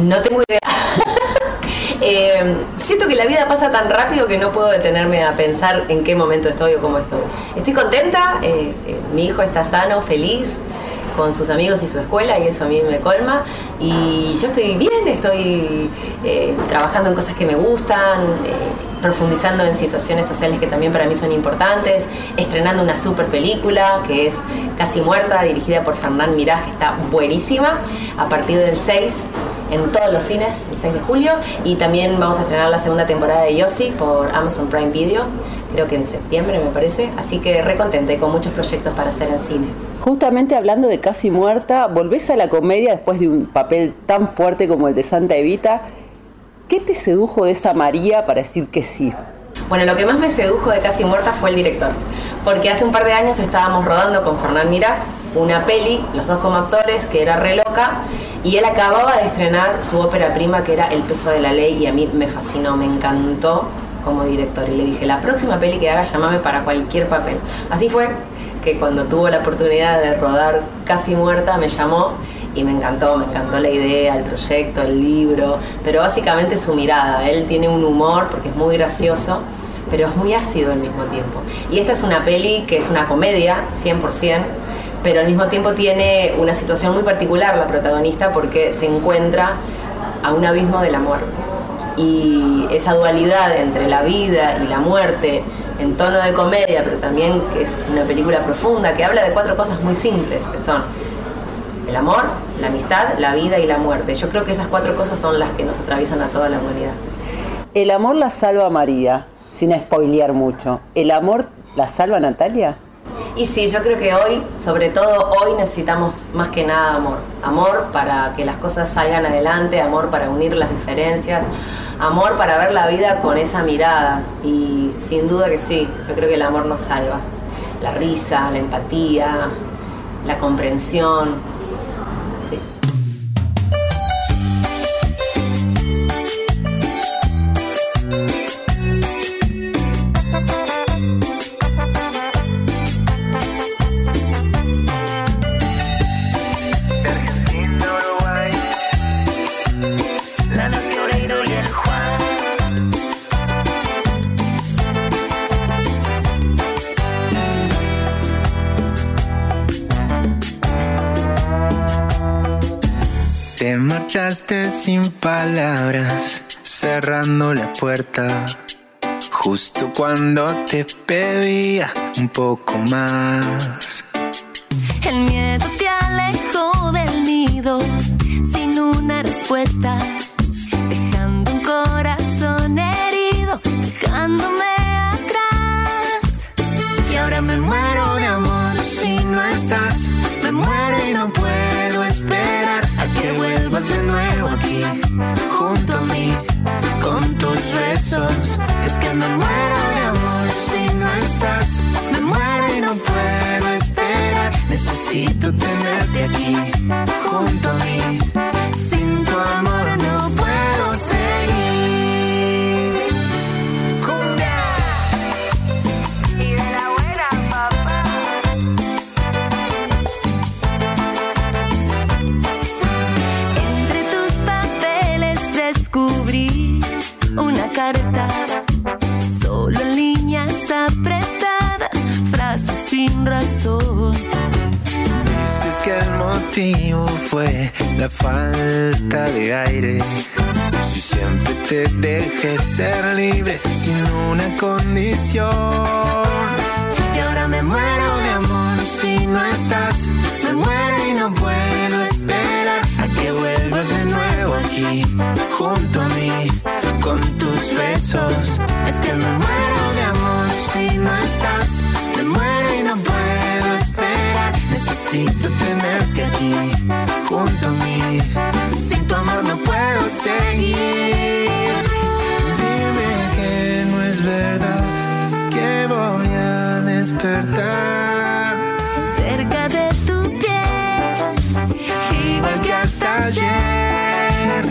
No tengo idea. Eh, siento que la vida pasa tan rápido que no puedo detenerme a pensar en qué momento estoy o cómo estoy. Estoy contenta, eh, eh, mi hijo está sano, feliz, con sus amigos y su escuela y eso a mí me colma. Y yo estoy bien, estoy eh, trabajando en cosas que me gustan, eh, profundizando en situaciones sociales que también para mí son importantes, estrenando una super película que es Casi Muerta, dirigida por Fernán Mirás, que está buenísima, a partir del 6 en todos los cines, el 6 de julio, y también vamos a estrenar la segunda temporada de Yossi por Amazon Prime Video, creo que en septiembre me parece, así que re contenta y con muchos proyectos para hacer en cine. Justamente hablando de Casi Muerta, volvés a la comedia después de un papel tan fuerte como el de Santa Evita. ¿Qué te sedujo de esa María para decir que sí? Bueno, lo que más me sedujo de Casi Muerta fue el director, porque hace un par de años estábamos rodando con Fernán Mirás una peli, los dos como actores, que era re loca, y él acababa de estrenar su ópera prima que era El peso de la ley y a mí me fascinó, me encantó como director y le dije, la próxima peli que haga, llámame para cualquier papel. Así fue que cuando tuvo la oportunidad de rodar Casi Muerta me llamó y me encantó, me encantó la idea, el proyecto, el libro, pero básicamente su mirada. Él tiene un humor porque es muy gracioso, pero es muy ácido al mismo tiempo. Y esta es una peli que es una comedia, 100%, pero al mismo tiempo tiene una situación muy particular la protagonista porque se encuentra a un abismo de la muerte. Y esa dualidad entre la vida y la muerte, en tono de comedia, pero también que es una película profunda, que habla de cuatro cosas muy simples, que son el amor, la amistad, la vida y la muerte. Yo creo que esas cuatro cosas son las que nos atraviesan a toda la humanidad. El amor la salva a María, sin spoilear mucho. ¿El amor la salva a Natalia? Y sí, yo creo que hoy, sobre todo hoy, necesitamos más que nada amor. Amor para que las cosas salgan adelante, amor para unir las diferencias, amor para ver la vida con esa mirada. Y sin duda que sí, yo creo que el amor nos salva. La risa, la empatía, la comprensión. Marchaste sin palabras, cerrando la puerta. Justo cuando te pedía un poco más. El miedo te alejó del nido sin una respuesta, dejando un corazón herido, dejándome junto a mí, con tus besos. Es que me muero de amor si no estás. Me muero y no puedo esperar. Necesito tenerte aquí, junto a mí. Sin tu amor no fue la falta de aire. Si siempre te dejé ser libre sin una condición. Y ahora me muero de amor si no estás. Me muero y no puedo esperar a que vuelvas de nuevo aquí, junto Necesito tenerte aquí, junto a mí. Sin tu amor no puedo seguir. Dime que no es verdad que voy a despertar. Cerca de tu piel, igual que hasta ayer.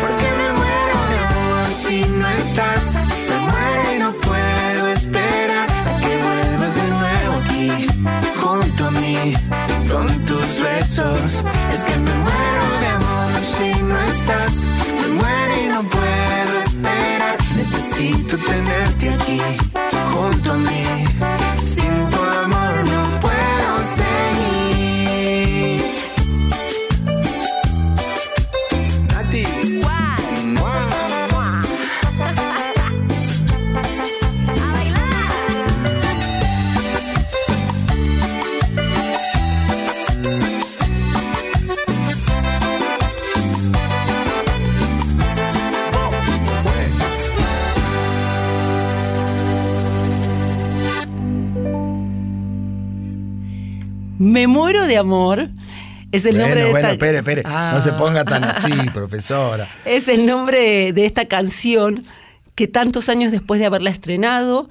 Porque me muero de amor si no estás. Me muero y no puedo esperar que vuelvas de nuevo aquí, junto a mí, con tus besos. Es que me muero de amor si no estás. Me muero y no puedo esperar. Necesito tenerte aquí, junto a mí. Me muero de amor. Es el bueno, nombre de bueno, esta... espere, espere. No se Ah. ponga tan así, profesora. Es el nombre de esta canción que tantos años después de haberla estrenado,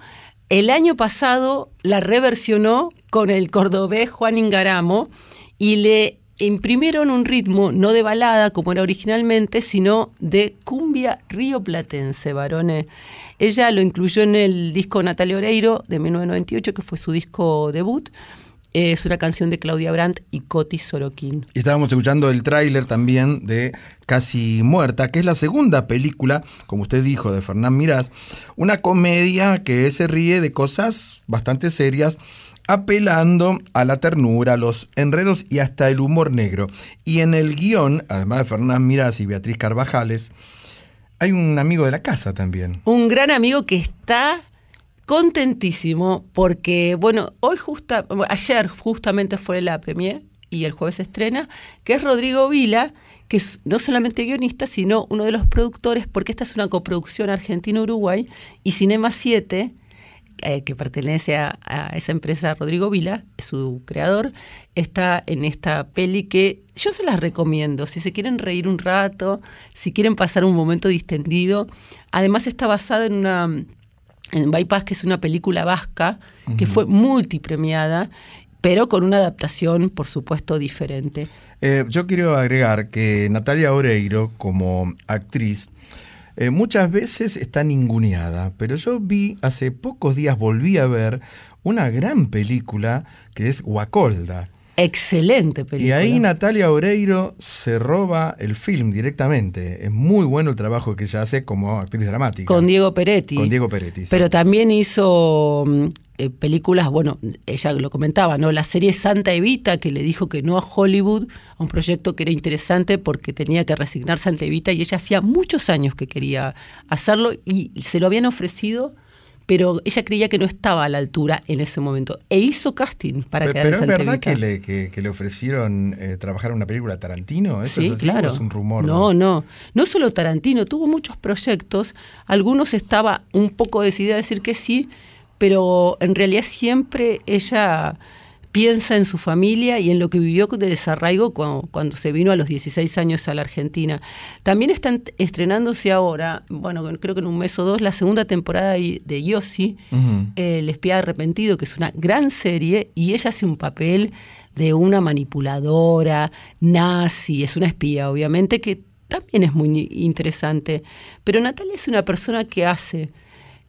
el año pasado la reversionó con el cordobés Juan Ingaramo y le imprimieron un ritmo no de balada como era originalmente, sino de cumbia rioplatense, varones. Ella lo incluyó en el disco Natalia Oreiro de 1998, que fue su disco debut, Es una canción de Claudia Brandt y Coti Sorokin. Y estábamos escuchando el tráiler también de Casi Muerta, que es la segunda película, como usted dijo, de Fernán Mirás, una comedia que se ríe de cosas bastante serias, apelando a la ternura, los enredos y hasta el humor negro. Y en el guion, además de Fernán Mirás y Beatriz Carvajales, hay un amigo de la casa también. Un gran amigo que está contentísimo porque, bueno, hoy ayer justamente fue la premier y el jueves se estrena, que es Rodrigo Vila, que es no solamente guionista, sino uno de los productores, porque esta es una coproducción Argentina-Uruguay, y Cinema 7, eh, que pertenece a, a, esa empresa Rodrigo Vila, su creador, está en esta peli que yo se las recomiendo, si se quieren reír un rato, si quieren pasar un momento distendido. Además está basada en una en Bypass, que es una película vasca que fue multipremiada, pero con una adaptación, por supuesto, diferente. Eh, yo quiero agregar que Natalia Oreiro, como actriz, eh, muchas veces está ninguneada, pero yo vi hace pocos días, volví a ver una gran película que es Guacolda. Excelente película. Y ahí Natalia Oreiro se roba el film directamente. Es muy bueno el trabajo que ella hace como actriz dramática. Con Diego Peretti. Con Diego Peretti. Sí. Pero también hizo eh, películas, bueno, ella lo comentaba, ¿no? La serie Santa Evita, que le dijo que no a Hollywood, a un proyecto que era interesante porque tenía que resignar Santa Evita y ella hacía muchos años que quería hacerlo y se lo habían ofrecido pero ella creía que no estaba a la altura en ese momento. E hizo casting para pero, quedar pero en es verdad Evita. que le, que, que le ofrecieron eh, trabajar en una película de Tarantino. ¿Eso Sí, es así claro. o es un rumor? No, no. No solo Tarantino, tuvo muchos proyectos. Algunos estaba un poco decidida a decir que sí, pero en realidad siempre ella piensa en su familia y en lo que vivió de desarraigo cuando, cuando se vino a los 16 años a la Argentina. También están estrenándose ahora, bueno, creo que en un mes o dos, la segunda temporada de Yossi. El espía arrepentido, que es una gran serie, y ella hace un papel de una manipuladora, nazi, es una espía, obviamente, que también es muy interesante. Pero Natalia es una persona que hace,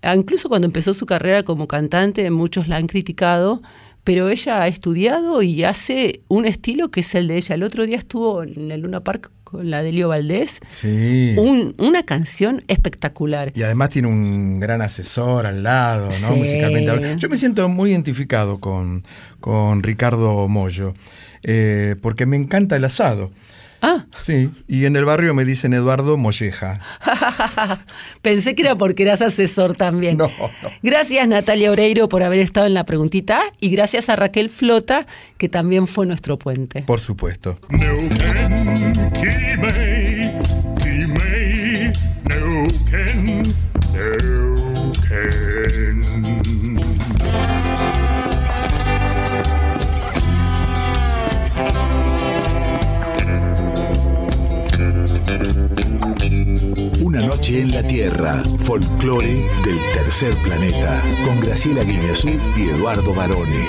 ah, incluso cuando empezó su carrera como cantante, muchos la han criticado, pero ella ha estudiado y hace un estilo que es el de ella. El otro día estuvo en el Luna Park con la Delio Valdés, Sí. un- una canción espectacular. Y además tiene un gran asesor al lado, ¿no? Sí. Musicalmente. Yo me siento muy identificado con, con Ricardo Mollo, eh, porque me encanta el asado. Ah. Sí, y en el barrio me dicen Eduardo Molleja. Pensé que era porque eras asesor también. Gracias Natalia Oreiro por haber estado en la preguntita y gracias a Raquel Flota que también fue nuestro puente. Por supuesto. En la Tierra, folclore del tercer planeta, con Graciela Guineazú y Eduardo Barone.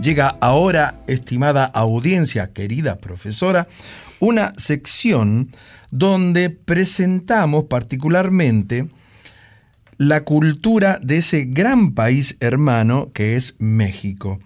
Llega ahora, estimada audiencia, querida profesora, una sección donde presentamos particularmente la cultura de ese gran país hermano que es México.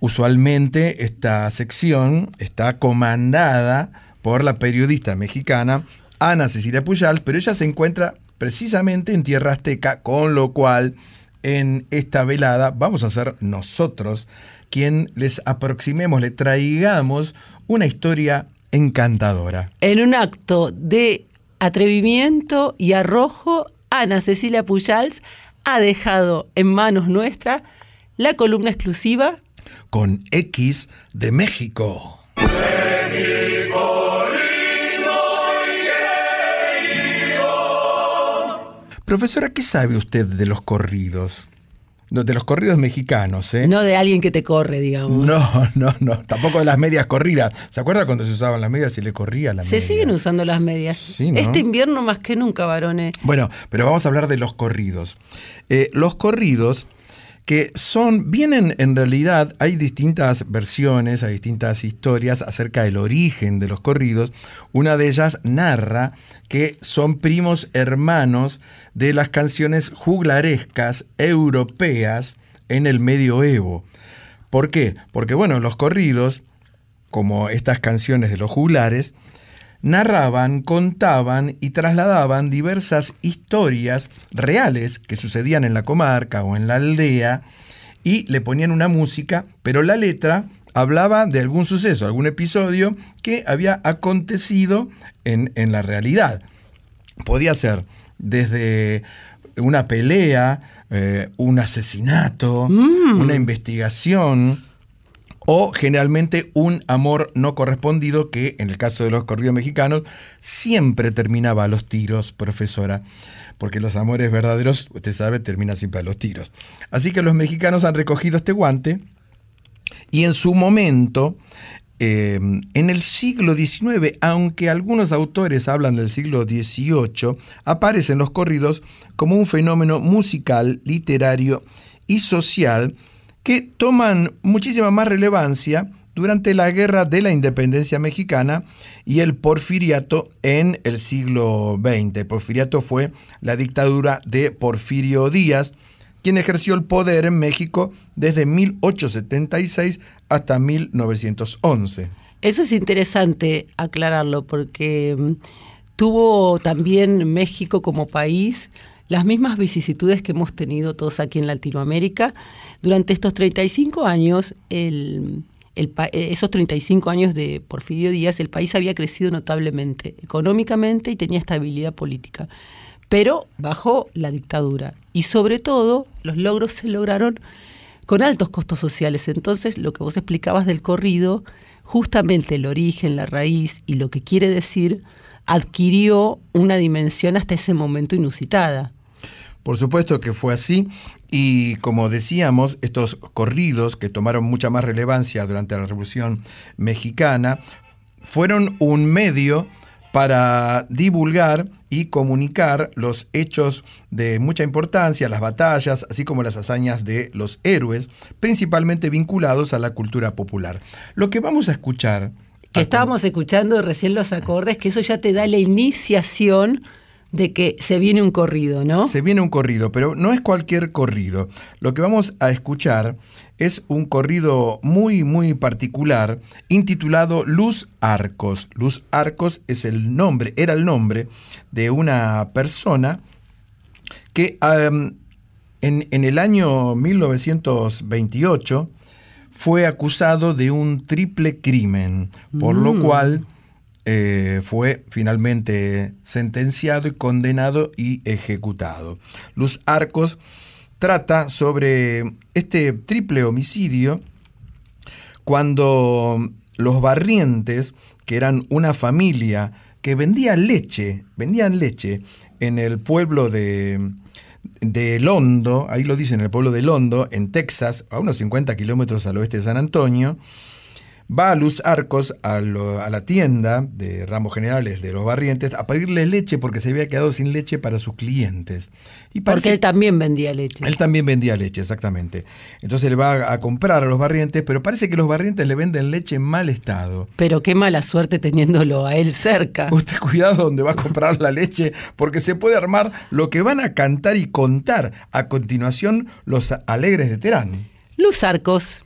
Usualmente esta sección está comandada por la periodista mexicana Ana Cecilia Pujals, pero ella se encuentra precisamente en tierra azteca, con lo cual en esta velada vamos a ser nosotros quien les aproximemos, le traigamos una historia encantadora. En un acto de atrevimiento y arrojo, Ana Cecilia Pujals ha dejado en manos nuestras la columna exclusiva con X de México. Profesora, ¿qué sabe usted de los corridos? De los corridos mexicanos, ¿eh? no de alguien que te corre, digamos. No, no, no, tampoco de las medias corridas. ¿Se acuerda cuando se usaban las medias y le corría la Se media? siguen usando las medias. ¿no? Este invierno más que nunca, varones. Bueno, pero vamos a hablar de los corridos. Eh, los corridos que son, vienen en realidad, hay distintas versiones, hay distintas historias acerca del origen de los corridos. Una de ellas narra que son primos hermanos de las canciones juglarescas europeas en el medioevo. ¿Por qué? Porque bueno, los corridos, como estas canciones de los juglares, narraban, contaban y trasladaban diversas historias reales que sucedían en la comarca o en la aldea y le ponían una música, pero la letra hablaba de algún suceso, algún episodio que había acontecido en, en la realidad. Podía ser desde una pelea, eh, un asesinato, una investigación o generalmente un amor no correspondido que en el caso de los corridos mexicanos siempre terminaba a los tiros, profesora. Porque los amores verdaderos, usted sabe, terminan siempre a los tiros. Así que los mexicanos han recogido este guante y en su momento eh, en el siglo XIX, aunque algunos autores hablan del siglo XVIII, aparecen los corridos como un fenómeno musical, literario y social que toman muchísima más relevancia durante la Guerra de la Independencia Mexicana y el porfiriato en el siglo XX. El porfiriato fue la dictadura de Porfirio Díaz, quien ejerció el poder en México desde 1876 hasta 1911. Eso es interesante aclararlo porque mm, tuvo también México como país las mismas vicisitudes que hemos tenido todos aquí en Latinoamérica. Durante estos 35 años, el, el, esos 35 años de Porfirio Díaz, el país había crecido notablemente económicamente y tenía estabilidad política, pero bajo la dictadura. Y sobre todo, los logros se lograron con altos costos sociales. Entonces, lo que vos explicabas del corrido, justamente el origen, la raíz y lo que quiere decir, adquirió una dimensión hasta ese momento inusitada. Por supuesto que fue así y como decíamos, estos corridos que tomaron mucha más relevancia durante la Revolución Mexicana fueron un medio para divulgar y comunicar los hechos de mucha importancia, las batallas, así como las hazañas de los héroes, principalmente vinculados a la cultura popular. Lo que vamos a escuchar... Que estábamos escuchando recién los acordes, que eso ya te da la iniciación de que se viene un corrido, ¿no? Se viene un corrido, pero no es cualquier corrido. Lo que vamos a escuchar es un corrido muy, muy particular intitulado Luz Arcos. Luz Arcos es el nombre, era el nombre de una persona que um, en, en el año 1928 fue acusado de un triple crimen, por lo Mm. cual eh, fue finalmente sentenciado y condenado y ejecutado. Luz Arcos trata sobre este triple homicidio cuando los barrientes, que eran una familia que vendía leche, vendían leche en el pueblo de, de Londo, ahí lo dicen, el pueblo de Londo, en Texas, a unos 50 kilómetros al oeste de San Antonio, va a Luz Arcos a, lo- a la tienda de ramos generales de los barrientes a pedirle leche porque se había quedado sin leche para sus clientes. Y parece- Porque él también vendía leche. él también vendía leche, exactamente. Entonces le va a comprar a los barrientes, pero parece que los barrientes le venden leche en mal estado. Pero qué mala suerte teniéndolo a él cerca. Usted cuidado donde va a comprar la leche, porque se puede armar lo que van a cantar y contar a continuación los alegres de Terán. Luz Arcos.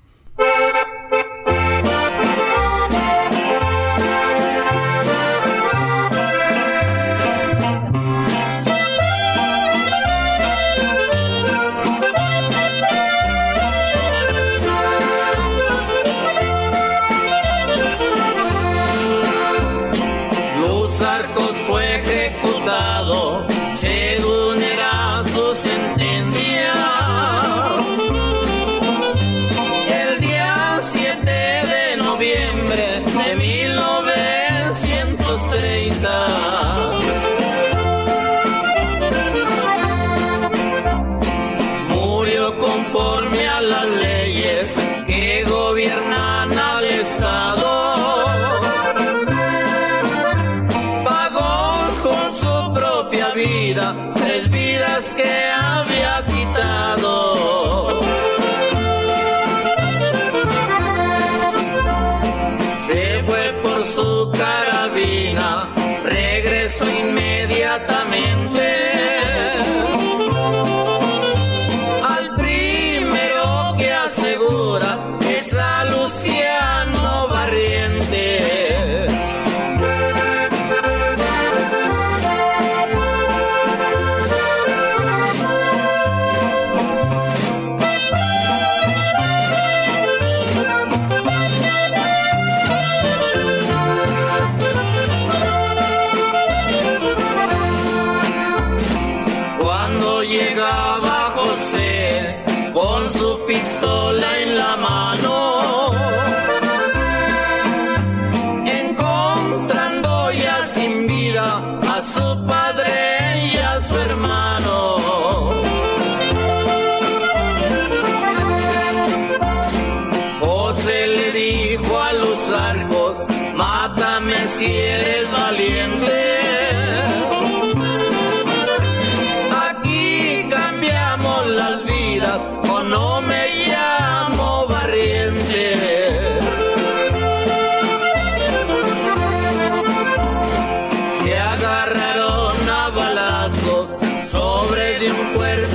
Sobre de un cuerpo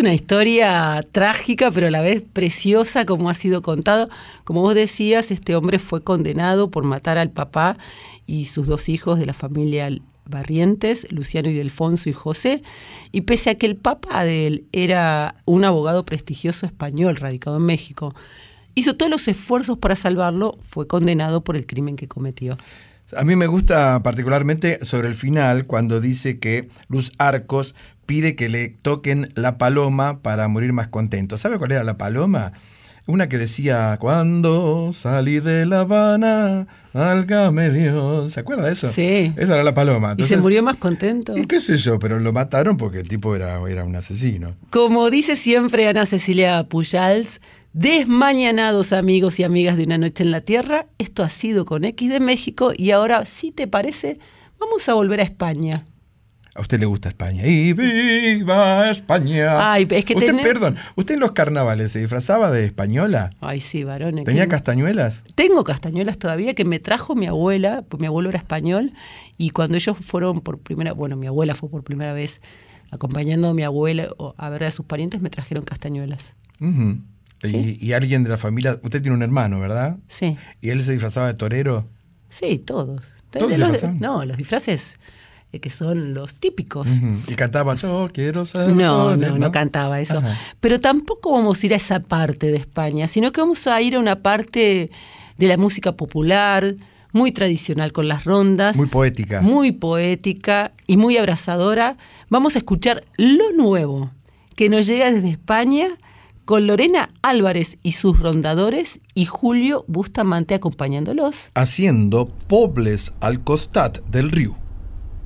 una historia trágica, pero a la vez preciosa, como ha sido contado. Como vos decías, este hombre fue condenado por matar al papá y sus dos hijos de la familia Barrientes, Luciano y Delfonso y José, y pese a que el papá de él era un abogado prestigioso español radicado en México, hizo todos los esfuerzos para salvarlo, fue condenado por el crimen que cometió. A mí me gusta particularmente sobre el final cuando dice que Luz Arcos pide que le toquen la paloma para morir más contento. ¿Sabe cuál era la paloma? Una que decía, cuando salí de La Habana, álgame Dios. ¿Se acuerda de eso? Sí. Esa era la paloma. y se murió más contento. Y qué sé yo, pero lo mataron porque el tipo era, era un asesino. Como dice siempre Ana Cecilia Pujals, desmañanados amigos y amigas de Una Noche en la Tierra, esto ha sido con X de México y ahora, si te parece, vamos a volver a España. A usted le gusta España. Y viva España. Ay, es que usted, perdón, ¿usted en los carnavales se disfrazaba de española? Ay, sí, varones. ¿Tenía que- castañuelas? Tengo castañuelas todavía que me trajo mi abuela, pues mi abuelo era español, y cuando ellos fueron por primera, bueno, mi abuela fue por primera vez acompañando a mi abuela a ver a sus parientes, me trajeron castañuelas. Y, y alguien de la familia, usted tiene un hermano, ¿verdad? Sí. ¿Y él se disfrazaba de torero? Sí, todos. ¿Todos Los- se no, los disfraces que son los típicos. Y cantaba, yo quiero ser No, torero", no, no cantaba eso. Ajá. Pero tampoco vamos a ir a esa parte de España, sino que vamos a ir a una parte de la música popular, muy tradicional con las rondas. Muy poética. Muy poética y muy abrazadora. Vamos a escuchar lo nuevo que nos llega desde España con Lorena Álvarez y sus rondadores y Julio Bustamante acompañándolos. Haciendo pobles al costat del río.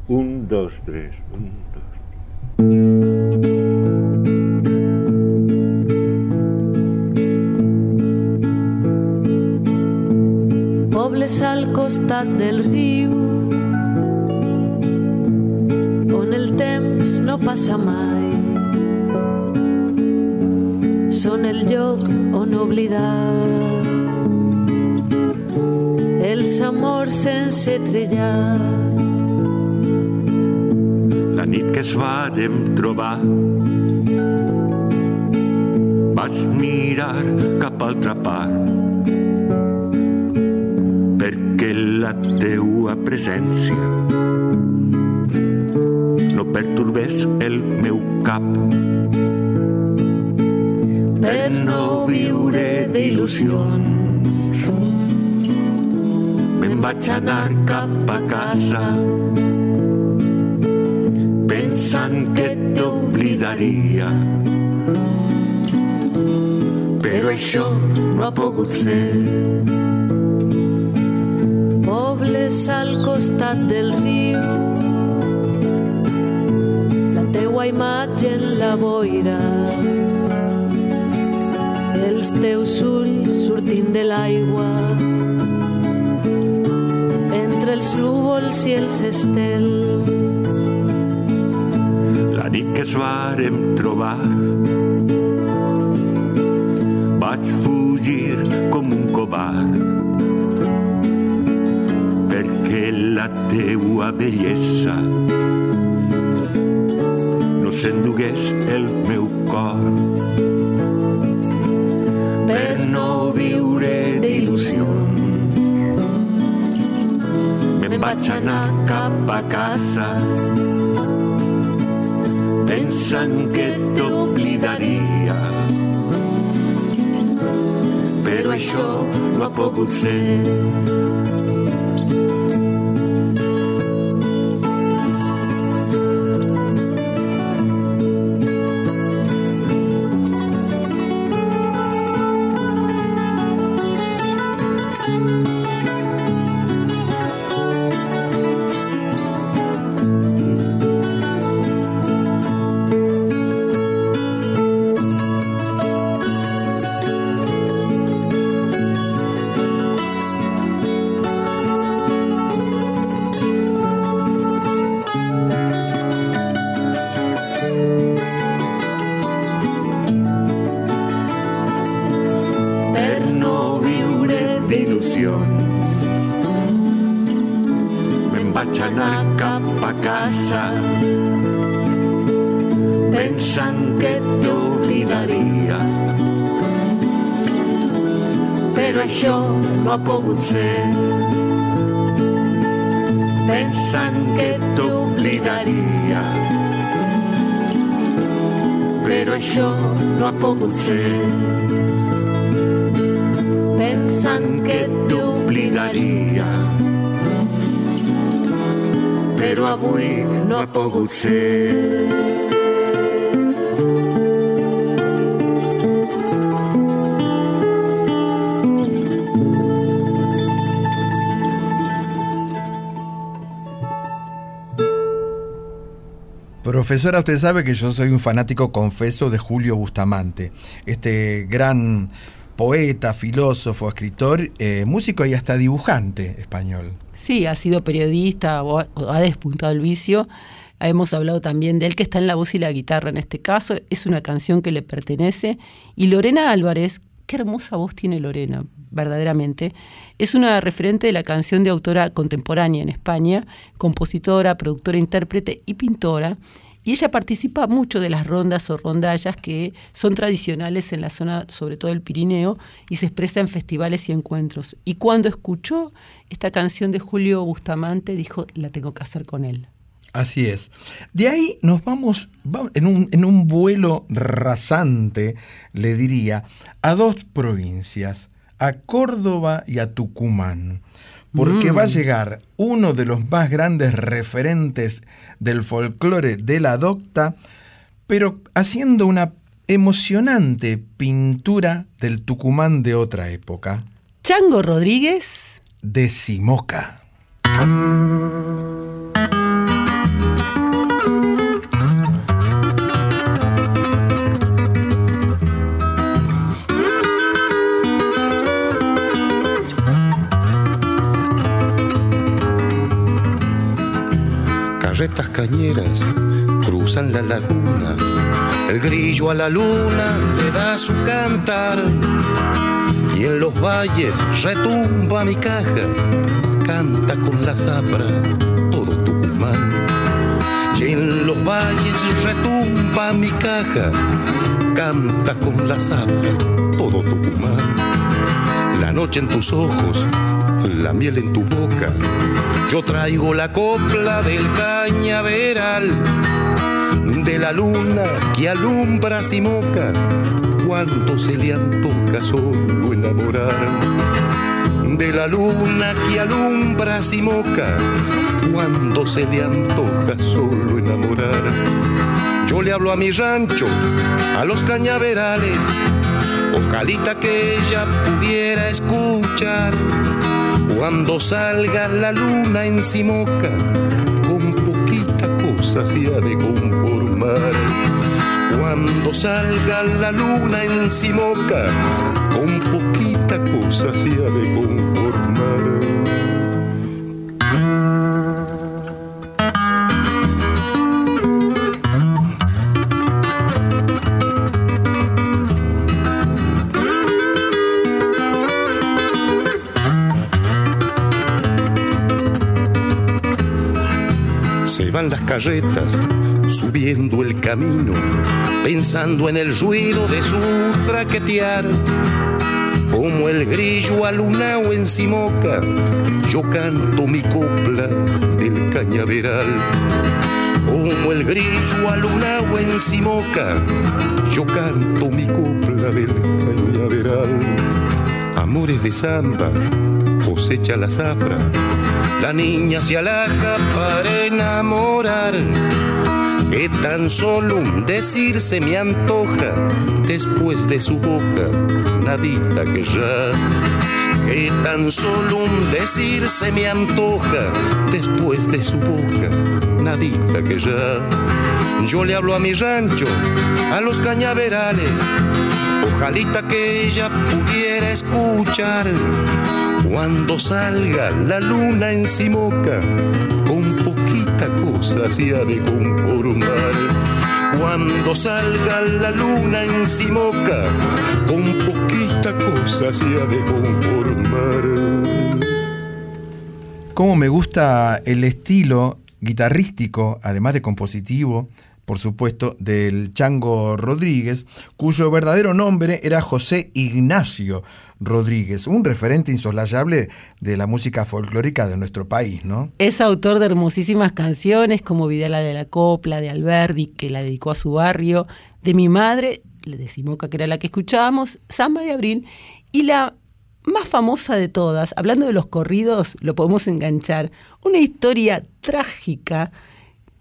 Un, dos, tres. Un, dos. Al costat del riu on el temps no passa mai són el lloc on oblidar els amors sense trellar La nit que es vàrem trobar vaig mirar cap a altra part perquè la teua presència no pertorbés el meu cap. Per no viure d'il·lusions me'n vaig anar cap a casa pensant que t'oblidaria. Però això no ha pogut ser. Pobles al costat del riu. La teua imatge en la boira. Els teus ulls sortint de l'aigua. Entre el els núvols i els estels. Es vàrem trobar. Vaig fugir com un covard perquè la teua bellesa no s'endugués el meu cor. Per no viure d'il·lusions me'n vaig anar cap a casa pensant que t'oblidaria però això no ha ser pensant que t'oblidaria. Però avui no ha pogut ser. Profesora, usted sabe que yo soy un fanático confeso de Julio Bustamante, este gran poeta, filósofo, escritor, eh, músico y hasta dibujante español. Sí, ha sido periodista ha despuntado el vicio. Hemos hablado también de él, que está en la voz y la guitarra en este caso. Es una canción que le pertenece. Y Lorena Álvarez, qué hermosa voz tiene Lorena, verdaderamente. Es una referente de la canción de autora contemporánea en España, compositora, productora, intérprete y pintora. Y ella participa mucho de las rondas o rondallas que son tradicionales en la zona, sobre todo del Pirineo, y se expresa en festivales y encuentros. Y cuando escuchó esta canción de Julio Bustamante, dijo, la tengo que hacer con él. Así es. De ahí nos vamos va- en, un, en un vuelo rasante, le diría, a dos provincias, a Córdoba y a Tucumán. Porque Mm. va a llegar uno de los más grandes referentes del folclore de la docta, pero haciendo una emocionante pintura del Tucumán de otra época, Chango Rodríguez. de Simoca. Carretas cañeras cruzan la laguna, el grillo a la luna le da su cantar y en los valles retumba mi caja, canta con la zapra todo Tucumán. Y en los valles retumba mi caja, canta con la zapra todo Tucumán. La noche en tus ojos, la miel en tu boca. Yo traigo la copla del cañaveral, de la luna que alumbra Simoca, cuando se le antoja solo enamorar. De la luna que alumbra Simoca, cuando se le antoja solo enamorar. Yo le hablo a mi rancho, a los cañaverales, ojalita que ella pudiera escuchar cuando salga la luna en Simoca, con poquita cosa se ha de conformar. Cuando salga la luna en Simoca, con poquita cosa se ha de conformar. Las carretas subiendo el camino, pensando en el ruido de su traquetear. Como el grillo alunao en Simoca, yo canto mi copla del cañaveral. Como el grillo alunao en Simoca, yo canto mi copla del cañaveral. Amores de samba, cosecha la zafra, la niña se alaja para enamorar. Que tan solo un decir se me antoja después de su boca, nadita querrá. Que tan solo un decir se me antoja después de su boca, nadita querrá. Yo le hablo a mi rancho, a los cañaverales, ojalita que ella pudiera escuchar cuando salga la luna en Simoca, con poquita cosa se ha de conformar. Cuando salga la luna en Simoca, con poquita cosa se ha de conformar. Cómo me gusta el estilo guitarrístico, además de compositivo, por supuesto, del Chango Rodríguez, cuyo verdadero nombre era José Ignacio Rodríguez, un referente insoslayable de la música folclórica de nuestro país, ¿no? Es autor de hermosísimas canciones como Vidala de la Copla, de Alberdi, que la dedicó a su barrio, de mi madre, de Simoca, que era la que escuchábamos, Samba de Abril, y la más famosa de todas, hablando de los corridos, lo podemos enganchar, una historia trágica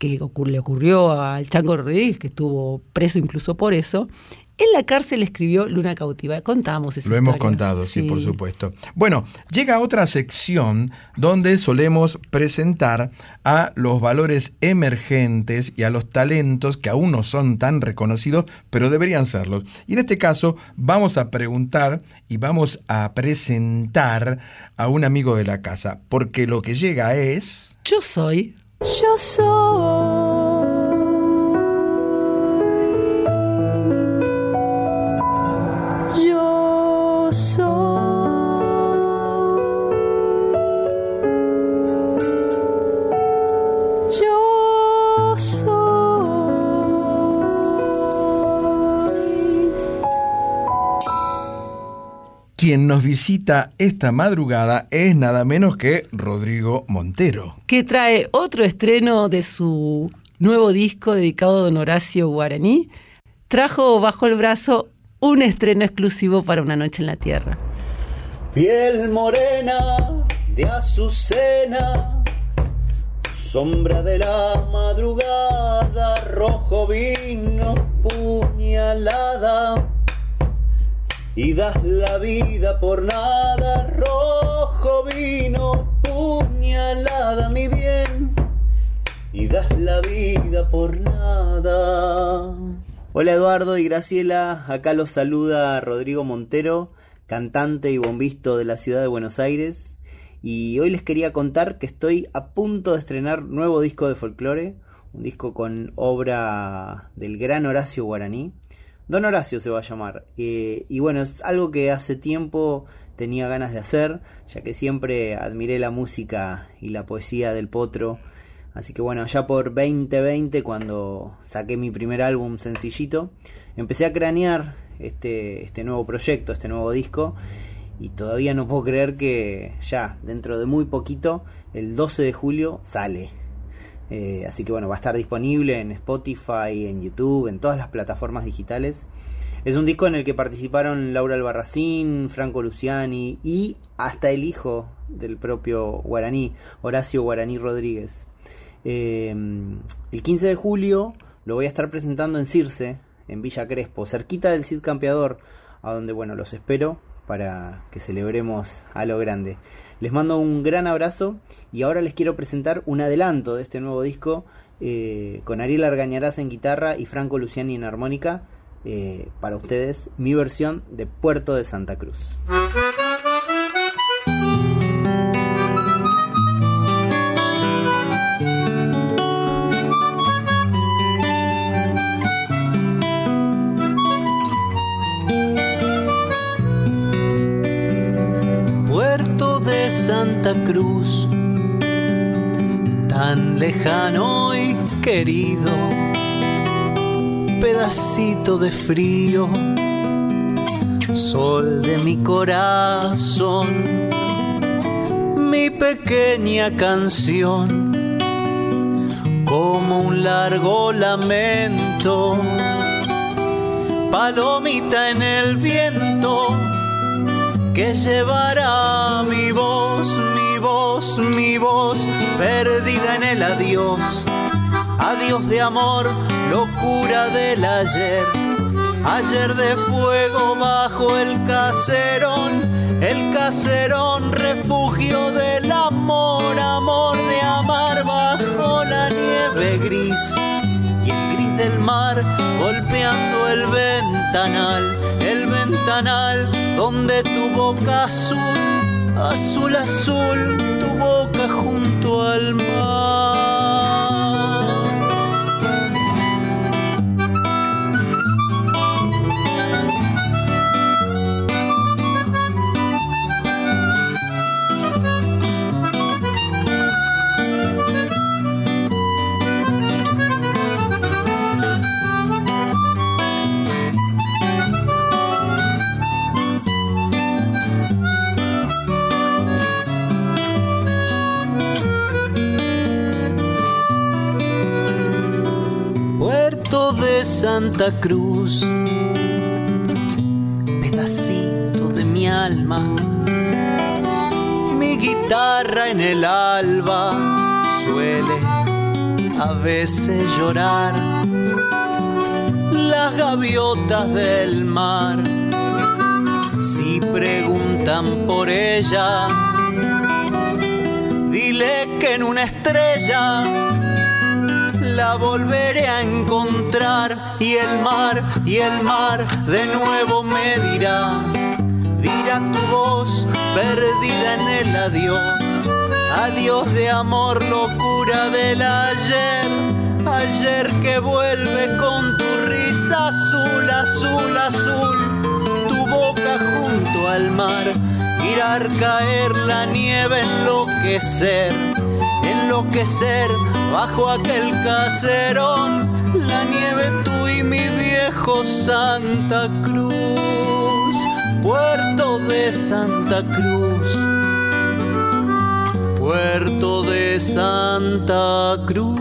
que le ocurrió al Chango Rodríguez, que estuvo preso incluso por eso. En la cárcel escribió Luna Cautiva. Contamos esa Lo hemos contado, sí. por supuesto. Bueno, llega otra sección donde solemos presentar a los valores emergentes y a los talentos que aún no son tan reconocidos, pero deberían serlos. Y en este caso vamos a preguntar y vamos a presentar a un amigo de la casa, porque lo que llega es... Yo soy Yo soy. Quien nos visita esta madrugada es nada menos que Rodrigo Montero. que trae otro estreno de su nuevo disco dedicado a Don Horacio Guaraní. Trajo bajo el brazo un estreno exclusivo para Una Noche en la Tierra. Piel morena de azucena, sombra de la madrugada, rojo vino, puñalada, y das la vida por nada, rojo vino, puñalada, mi bien, y das la vida por nada. Hola Eduardo y Graciela, acá los saluda Rodrigo Montero, cantante y bombisto de la ciudad de Buenos Aires. Y hoy les quería contar que estoy a punto de estrenar nuevo disco de folclore, un disco con obra del gran Horacio Guaraní. Don Horacio se va a llamar. Eh, y bueno, es algo que hace tiempo tenía ganas de hacer, ya que siempre admiré la música y la poesía del potro. Así que bueno, ya por 2020, cuando saqué mi primer álbum sencillito, empecé a cranear este, este nuevo proyecto, este nuevo disco. Y todavía no puedo creer que ya, dentro de muy poquito, el 12 de julio sale. Eh, así que bueno, va a estar disponible en Spotify, en YouTube, en todas las plataformas digitales. Es un disco en el que participaron Laura Albarracín, Franco Luciani y hasta el hijo del propio Guaraní, Horacio Guaraní Rodríguez. Eh, el 15 de julio lo voy a estar presentando en Circe, en Villa Crespo, cerquita del Cid Campeador, a donde bueno, los espero para que celebremos a lo grande. Les mando un gran abrazo y ahora les quiero presentar un adelanto de este nuevo disco eh, con Ariel Argañarás en guitarra y Franco Luciani en armónica. eh, para ustedes, mi versión de Puerto de Santa Cruz. Lejano y querido, pedacito de frío, sol de mi corazón, mi pequeña canción, como un largo lamento, palomita en el viento que llevará mi voz, mi voz, perdida en el adiós. Adiós de amor, locura del ayer. Ayer de fuego bajo el caserón, el caserón, refugio del amor, amor de amar bajo la nieve gris y el gris del mar golpeando el ventanal, el ventanal donde tu boca azul, azul, azul, tu boca junto al mar. Santa Cruz, pedacito de mi alma, mi guitarra en el alba suele a veces llorar. Las gaviotas del mar, si preguntan por ella, dile que en una estrella volveré a encontrar. Y el mar, y el mar de nuevo me dirá, dirá tu voz perdida en el adiós, adiós de amor, locura del ayer, ayer que vuelve con tu risa azul, azul, azul, tu boca junto al mar, mirar caer la nieve, enloquecer, enloquecer bajo aquel caserón, la nieve tú y mi viejo Santa Cruz, puerto de Santa Cruz, puerto de Santa Cruz.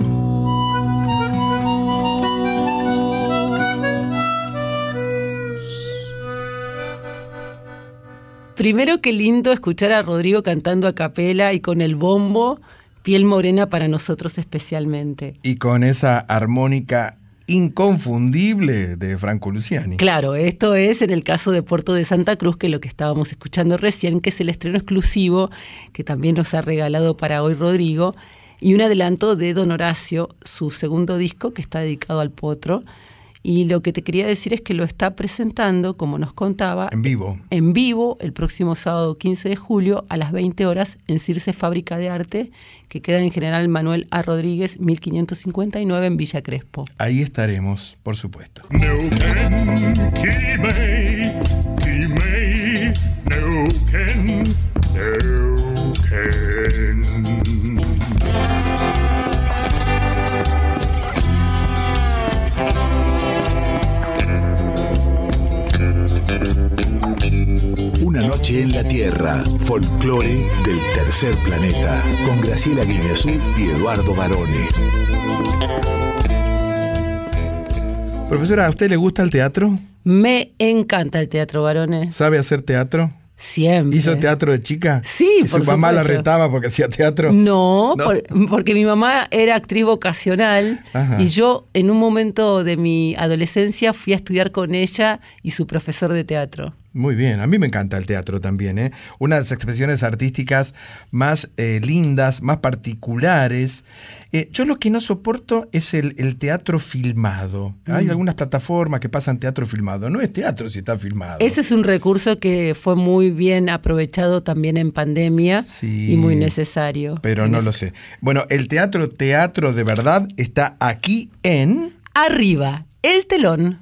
Primero, qué lindo escuchar a Rodrigo cantando a capela y con el bombo, piel morena para nosotros especialmente. Y con esa armónica inconfundible de Franco Luciani. Claro, esto es en el caso de Puerto de Santa Cruz, que es lo que estábamos escuchando recién, que es el estreno exclusivo que también nos ha regalado para hoy Rodrigo, y un adelanto de Don Horacio, su segundo disco que está dedicado al potro. Y lo que te quería decir es que lo está presentando, como nos contaba, En vivo. en vivo el próximo sábado 15 de julio a las 20 horas en Circe Fábrica de Arte, que queda en General Manuel A. Rodríguez 1559 en Villa Crespo. Ahí estaremos, por supuesto. No Una noche en la Tierra, folclore del tercer planeta, con Graciela Guineazú y Eduardo Barone. Profesora, ¿a usted le gusta el teatro? Me encanta el teatro, varones. ¿Sabe hacer teatro? Siempre. ¿Hizo teatro de chica? Sí, ¿Y su mamá la retaba porque hacía teatro? No, No. por- porque mi mamá era actriz vocacional Ajá. y yo en un momento de mi adolescencia fui a estudiar con ella y su profesor de teatro. Muy bien, a mí me encanta el teatro también, ¿eh? Una de las expresiones artísticas más eh, lindas, más particulares. Eh, yo lo que no soporto es el, el teatro filmado. Hay Mm. algunas plataformas que pasan teatro filmado. No es teatro si está filmado. Ese es un recurso que fue muy bien aprovechado también en pandemia y muy necesario. Pero no lo sé. Bueno, el teatro, teatro de verdad, está aquí en... Arriba, el telón.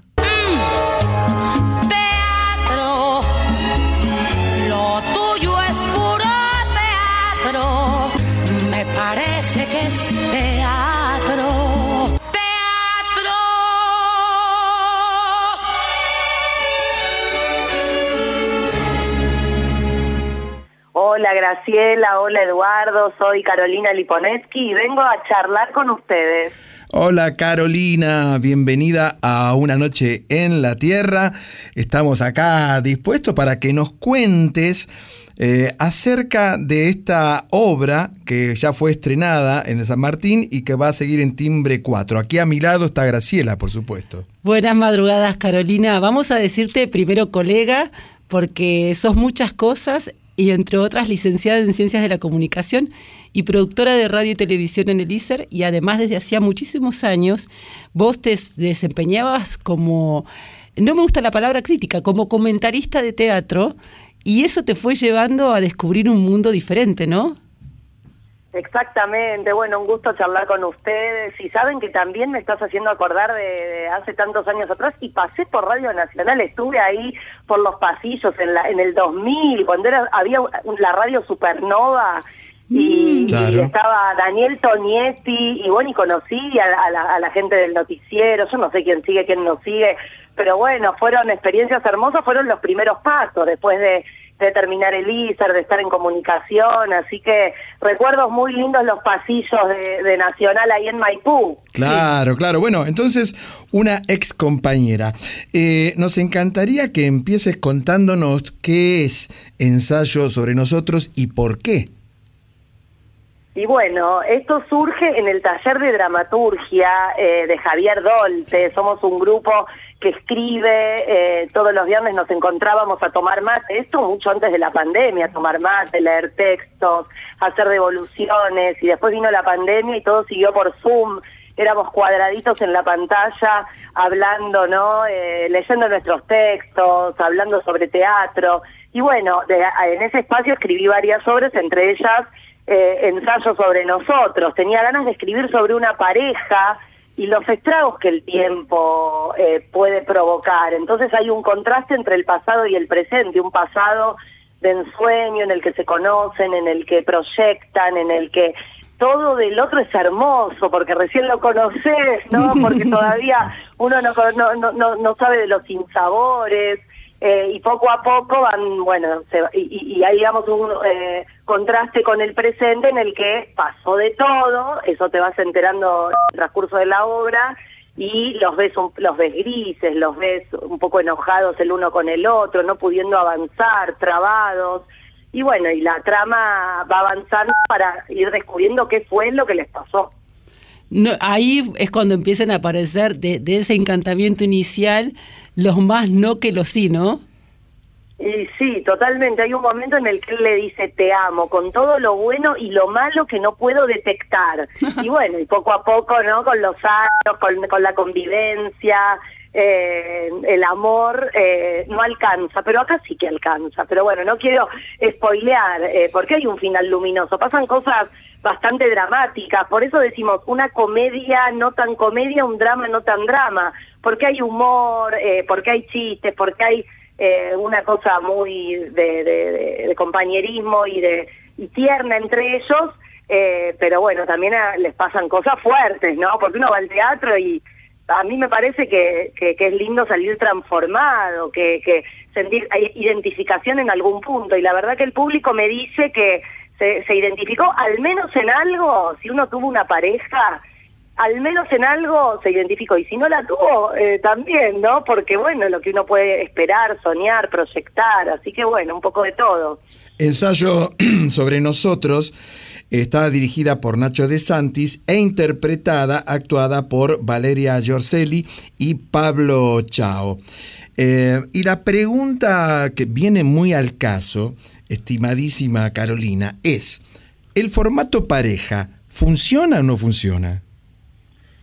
Graciela, hola Eduardo, soy Carolina Liponetsky y vengo a charlar con ustedes. Hola Carolina, bienvenida a Una Noche en la Tierra. Estamos acá dispuestos para que nos cuentes eh, acerca de esta obra que ya fue estrenada en el San Martín y que va a seguir en Timbre 4. Aquí a mi lado está Graciela, por supuesto. Buenas madrugadas, Carolina. Vamos a decirte primero colega, porque sos muchas cosas y entre otras licenciada en Ciencias de la Comunicación y productora de radio y televisión en el ISER y además desde hacía muchísimos años vos te desempeñabas como, no me gusta la palabra crítica, como comentarista de teatro y eso te fue llevando a descubrir un mundo diferente, ¿no? Exactamente, bueno, un gusto charlar con ustedes. Y saben que también me estás haciendo acordar de, hace tantos años atrás y pasé por Radio Nacional, estuve ahí por los pasillos en, la, en el 2000, cuando era había la radio Supernova y, Mm. estaba Daniel Tonietti y bueno, y conocí a, la, a la gente del noticiero, yo no sé quién sigue, quién no sigue, pero bueno, fueron experiencias hermosas, fueron los primeros pasos después de de terminar el ISER, de estar en comunicación, así que recuerdos muy lindos los pasillos de, de Nacional ahí en Maipú. Claro, claro. Bueno, entonces, una ex compañera. Eh, nos encantaría que empieces contándonos qué es ensayo sobre nosotros y por qué. Y bueno, esto surge en el taller de dramaturgia eh, de Javier Dolte. Somos un grupo que escribe, eh, todos los viernes nos encontrábamos a tomar mate, esto mucho antes de la pandemia, tomar mate, leer textos, hacer devoluciones, y después vino la pandemia y todo siguió por Zoom, éramos cuadraditos en la pantalla, hablando, ¿no? Eh, leyendo nuestros textos, hablando sobre teatro, y bueno, de- en ese espacio escribí varias obras, entre ellas eh, ensayos sobre nosotros, tenía ganas de escribir sobre una pareja, y los estragos que el tiempo eh, puede provocar. Entonces hay un contraste entre el pasado y el presente, un pasado de ensueño en el que se conocen, en el que proyectan, en el que todo del otro es hermoso, porque recién lo conoces, ¿no? Porque todavía uno no, no, no, no sabe de los sinsabores, eh, y poco a poco van, bueno, se y- y hay, digamos, un eh, contraste con el presente en el que pasó de todo, eso te vas enterando en el transcurso de la obra, y los ves, un- los ves grises, los ves un poco enojados el uno con el otro, no pudiendo avanzar, trabados, y bueno, y la trama va avanzando para ir descubriendo qué fue lo que les pasó. No, ahí es cuando empiezan a aparecer de, de ese encantamiento inicial los más no que los sí, ¿no? Y sí, totalmente. Hay un momento en el que él le dice te amo, con todo lo bueno y lo malo que no puedo detectar. Y bueno, y poco a poco, ¿no? Con los años, con, con la convivencia, eh, el amor eh, no alcanza, pero acá sí que alcanza. Pero bueno, no quiero spoilear, eh, porque hay un final luminoso. Pasan cosas bastante dramáticas, por eso decimos una comedia no tan comedia, un drama no tan drama, porque hay humor, eh, porque hay chistes, porque hay eh, una cosa muy de, compañerismo y de y tierna entre ellos, eh, pero bueno, también les pasan cosas fuertes, ¿no? Porque uno va al teatro y a mí me parece que, que, que es lindo salir transformado, que, que sentir identificación en algún punto, y la verdad que el público me dice que se, se identificó al menos en algo, si uno tuvo una pareja, al menos en algo se identificó y si no la tuvo eh, también, ¿no? Porque bueno, lo que uno puede esperar, soñar, proyectar, así que bueno, un poco de todo. Ensayo sobre nosotros está dirigida por Nacho De Santis e interpretada, actuada por Valeria Giorcelli y Pablo Chao. Eh, y la pregunta que viene muy al caso, estimadísima Carolina, es, ¿el formato pareja funciona o no funciona?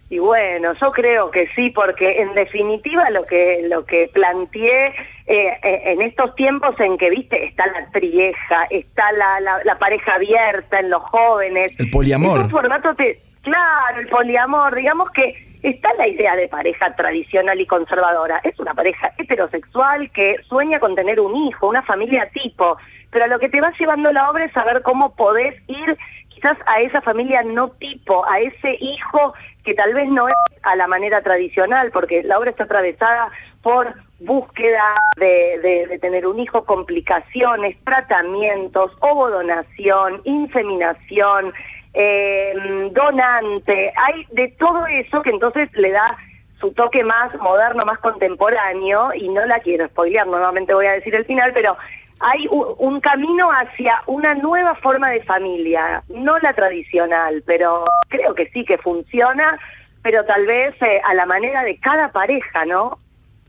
Y bueno, yo creo que sí, porque en definitiva lo que lo que planteé eh, eh, en estos tiempos en que, viste, está la trieja, está la, la, la pareja abierta en los jóvenes. El poliamor. Es formato, te, claro, el poliamor, digamos que está la idea de pareja tradicional y conservadora. Es una pareja heterosexual que sueña con tener un hijo, una familia tipo, pero a lo que te va llevando la obra es saber cómo podés ir quizás a esa familia no tipo, a ese hijo que tal vez no es a la manera tradicional, porque la obra está atravesada por búsqueda de, de- de tener un hijo, complicaciones, tratamientos, ovodonación, inseminación, eh, donante, hay de todo eso que entonces le da su toque más moderno, más contemporáneo, y no la quiero spoilear, nuevamente voy a decir el final, pero hay un camino hacia una nueva forma de familia, no la tradicional, pero creo que sí que funciona, pero tal vez eh, a la manera de cada pareja, ¿no?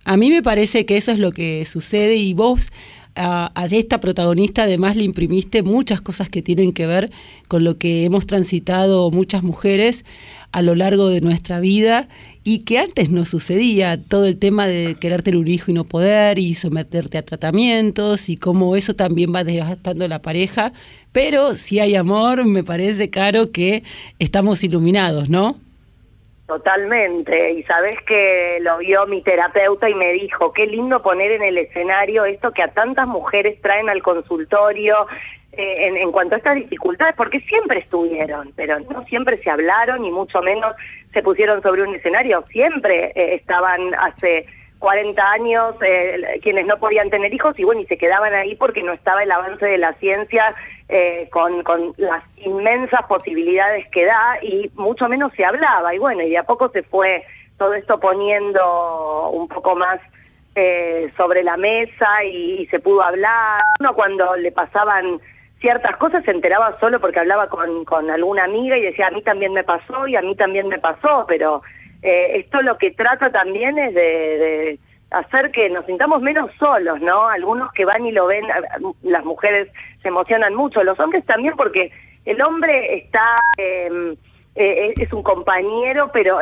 A mí me parece que eso es lo que sucede y vos a esta protagonista además le imprimiste muchas cosas que tienen que ver con lo que hemos transitado muchas mujeres a lo largo de nuestra vida y que antes no sucedía, todo el tema de querer tener un hijo y no poder y someterte a tratamientos y cómo eso también va desgastando la pareja, pero si hay amor, me parece, Caro, que estamos iluminados, ¿no? Totalmente, y sabes que lo vio mi terapeuta y me dijo, qué lindo poner en el escenario esto que a tantas mujeres traen al consultorio eh, en, en cuanto a estas dificultades, porque siempre estuvieron, pero no siempre se hablaron y mucho menos se pusieron sobre un escenario, siempre eh, estaban hace 40 años eh, quienes no podían tener hijos y bueno, y se quedaban ahí porque no estaba el avance de la ciencia eh, con, con las inmensas posibilidades que da y mucho menos se hablaba y bueno, y de a poco se fue todo esto poniendo un poco más eh, sobre la mesa y, se pudo hablar. Uno cuando le pasaban ciertas cosas se enteraba solo porque hablaba con, con alguna amiga y decía, a mí también me pasó y a mí también me pasó, pero eh, esto lo que trata también es de, de hacer que nos sintamos menos solos, ¿no? Algunos que van y lo ven, las mujeres se emocionan mucho, los hombres también porque el hombre está... eh, eh, es un compañero, pero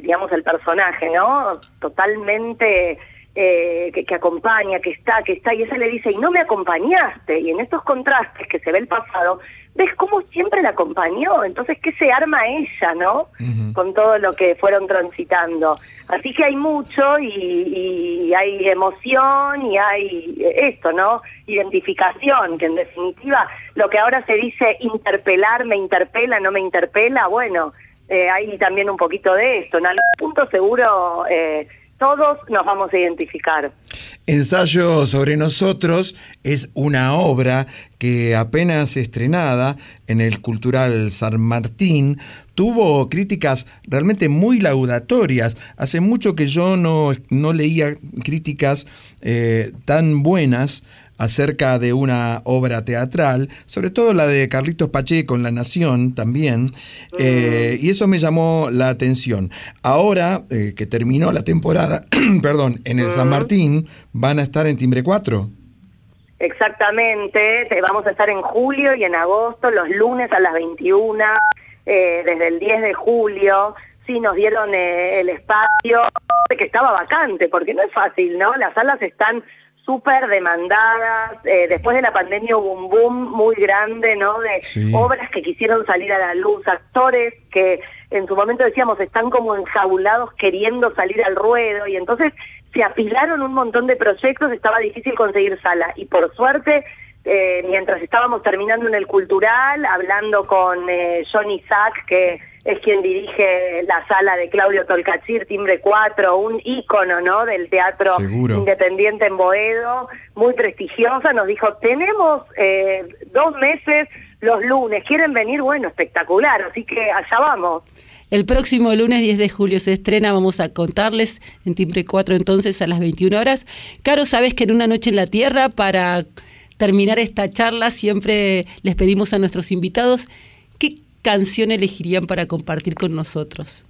digamos el personaje, ¿no? Totalmente eh, que, que acompaña, que está, que está, y ella le dice, y no me acompañaste, y en estos contrastes que se ve el pasado, ves cómo siempre la acompañó, entonces qué se arma ella, ¿no? Con todo lo que fueron transitando. Así que hay mucho y, y hay emoción y hay esto, ¿no? Identificación, que en definitiva lo que ahora se dice interpelar, me interpela, no me interpela, bueno, eh, hay también un poquito de esto. En algún punto seguro eh, todos nos vamos a identificar. Ensayo sobre nosotros es una obra que apenas estrenada en el Cultural San Martín tuvo críticas realmente muy laudatorias. Hace mucho que yo no, no leía críticas eh, tan buenas acerca de una obra teatral, sobre todo la de Carlitos Pacheco en La Nación también, eh, y eso me llamó la atención. Ahora eh, que terminó la temporada, perdón, en el San Martín, van a estar en Timbre 4. Exactamente, te- vamos a estar en julio y en agosto, los lunes a las 21, eh, desde el 10 de julio. Sí, nos dieron eh, el espacio que estaba vacante, porque no es fácil, ¿no? Las salas están súper demandadas. eh, después de la pandemia hubo un boom muy grande, ¿no? De Sí. obras que quisieron salir a la luz, actores que en su momento decíamos están como enjaulados queriendo salir al ruedo y entonces se apilaron un montón de proyectos, estaba difícil conseguir sala y por suerte eh, mientras estábamos terminando en el cultural, hablando con eh, John Isaac, que es quien dirige la sala de Claudio Tolcachir, Timbre 4, un ícono ¿no? del teatro Seguro. independiente en Boedo, muy prestigiosa, nos dijo, tenemos eh, dos meses los lunes, ¿quieren venir? Bueno, espectacular, así que allá vamos. El próximo lunes 10 de julio se estrena, vamos a contarles en Timbre 4 entonces a las 21 horas. Caro, sabes que en una noche en la Tierra, para terminar esta charla, siempre les pedimos a nuestros invitados qué canción elegirían para compartir con nosotros.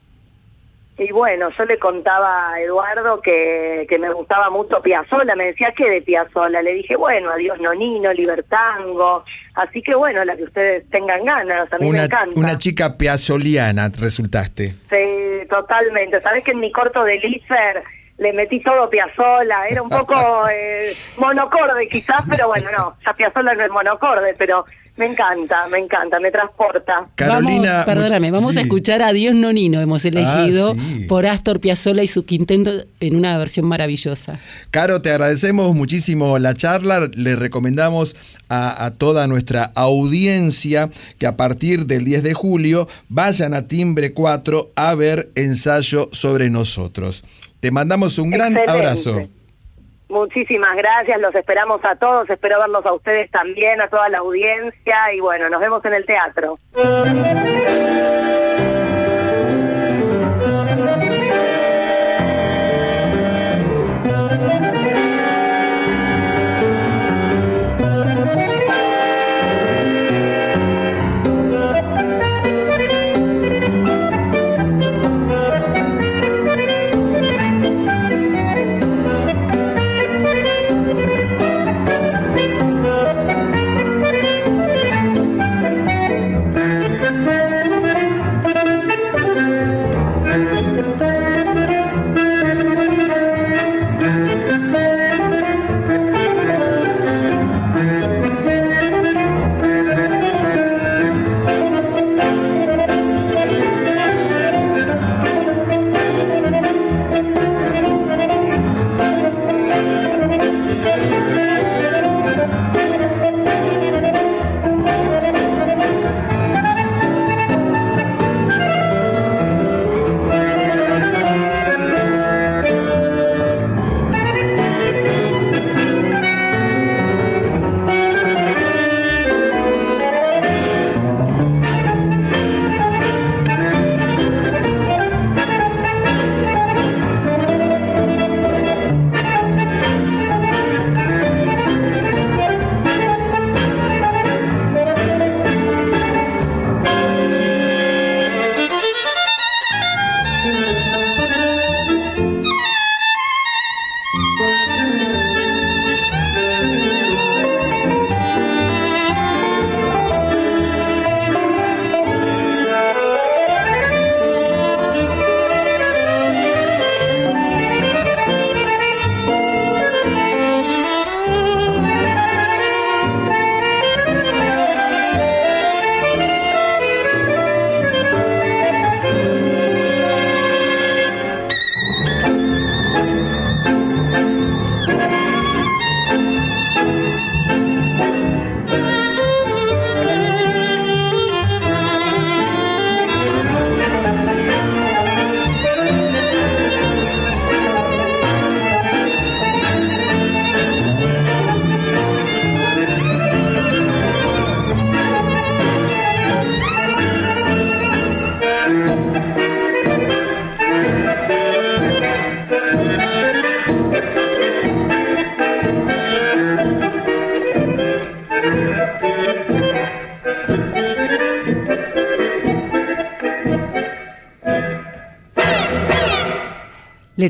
Y bueno, yo le contaba a Eduardo que, que me gustaba mucho Piazzolla, me decía que de Piazzolla, le dije, bueno, adiós Nonino, Libertango, así que bueno, la que ustedes tengan ganas, a mí me Una, encanta. una chica piazoliana resultaste. Sí, totalmente, sabes que en mi corto de Lifer le metí todo Piazzolla, era un poco eh, monocorde quizás, pero bueno, no, ya Piazzolla no es monocorde, pero me encanta, me encanta, me transporta. Carolina, Vamos, perdóname, vamos a escuchar a Dios Nonino, hemos elegido Ah, sí. por Astor Piazzolla y su quinteto en una versión maravillosa. Caro, te agradecemos muchísimo la charla. Le recomendamos a, a toda nuestra audiencia que a partir del 10 de julio vayan a Timbre 4 a ver ensayo sobre nosotros. Te mandamos un gran Excelente. abrazo. Muchísimas gracias, los esperamos a todos, espero verlos a ustedes también, a toda la audiencia y bueno, nos vemos en el teatro.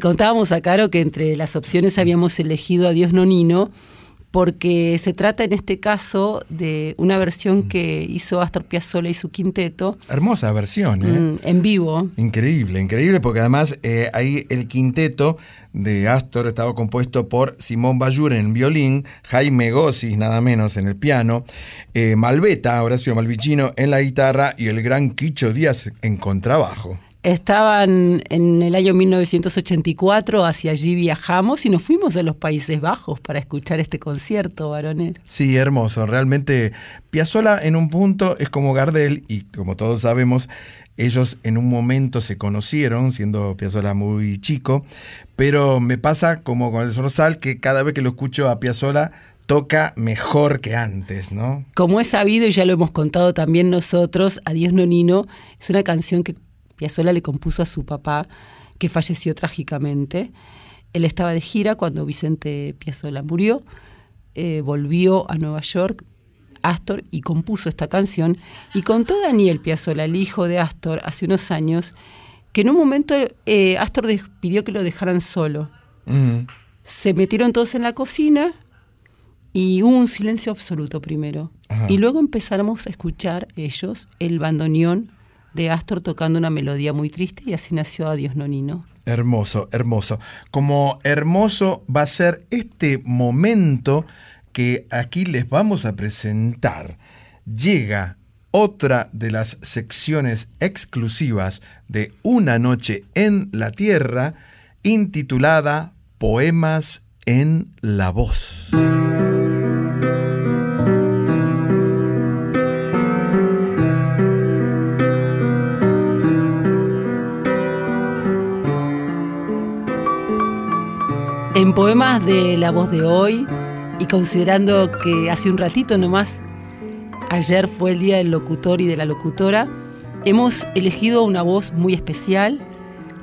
Contábamos a Caro que entre las opciones habíamos elegido a Dios Nonino porque se trata en este caso de una versión que hizo Astor Piazzolla y su quinteto Hermosa versión, ¿eh? mm, en vivo. Increíble, increíble, porque además eh, ahí el quinteto de Astor estaba compuesto por Simón Bayur en violín, Jaime Gossis nada menos en el piano, eh, Malveta, Horacio Malvicino en la guitarra y el gran Quicho Díaz en contrabajo. Estaban en el año 1984, hacia allí viajamos y nos fuimos a los Países Bajos para escuchar este concierto, varones. Sí, hermoso. Realmente Piazzolla en un punto es como Gardel y como todos sabemos, ellos en un momento se conocieron, siendo Piazzolla muy chico, pero me pasa como con el Sorsal que cada vez que lo escucho a Piazzolla toca mejor que antes, ¿no? Como es sabido y ya lo hemos contado también nosotros, Adiós Nonino es una canción que Piazzolla le compuso a su papá, que falleció trágicamente. Él estaba de gira cuando Vicente Piazzolla murió, eh, volvió a Nueva York, Astor, y compuso esta canción. Y contó Daniel Piazzolla, el hijo de Astor, hace unos años, que en un momento eh, Astor pidió que lo dejaran solo. Se metieron todos en la cocina y hubo un silencio absoluto primero. Y luego empezamos a escuchar ellos el bandoneón de Astor tocando una melodía muy triste y así nació Adiós Nonino. Hermoso, hermoso. Como hermoso va a ser este momento que aquí les vamos a presentar. Llega otra de las secciones exclusivas de Una noche en la Tierra, intitulada Poemas en la voz. Poemas de La Voz de Hoy, y considerando que hace un ratito nomás, ayer fue el día del locutor y de la locutora, hemos elegido una voz muy especial,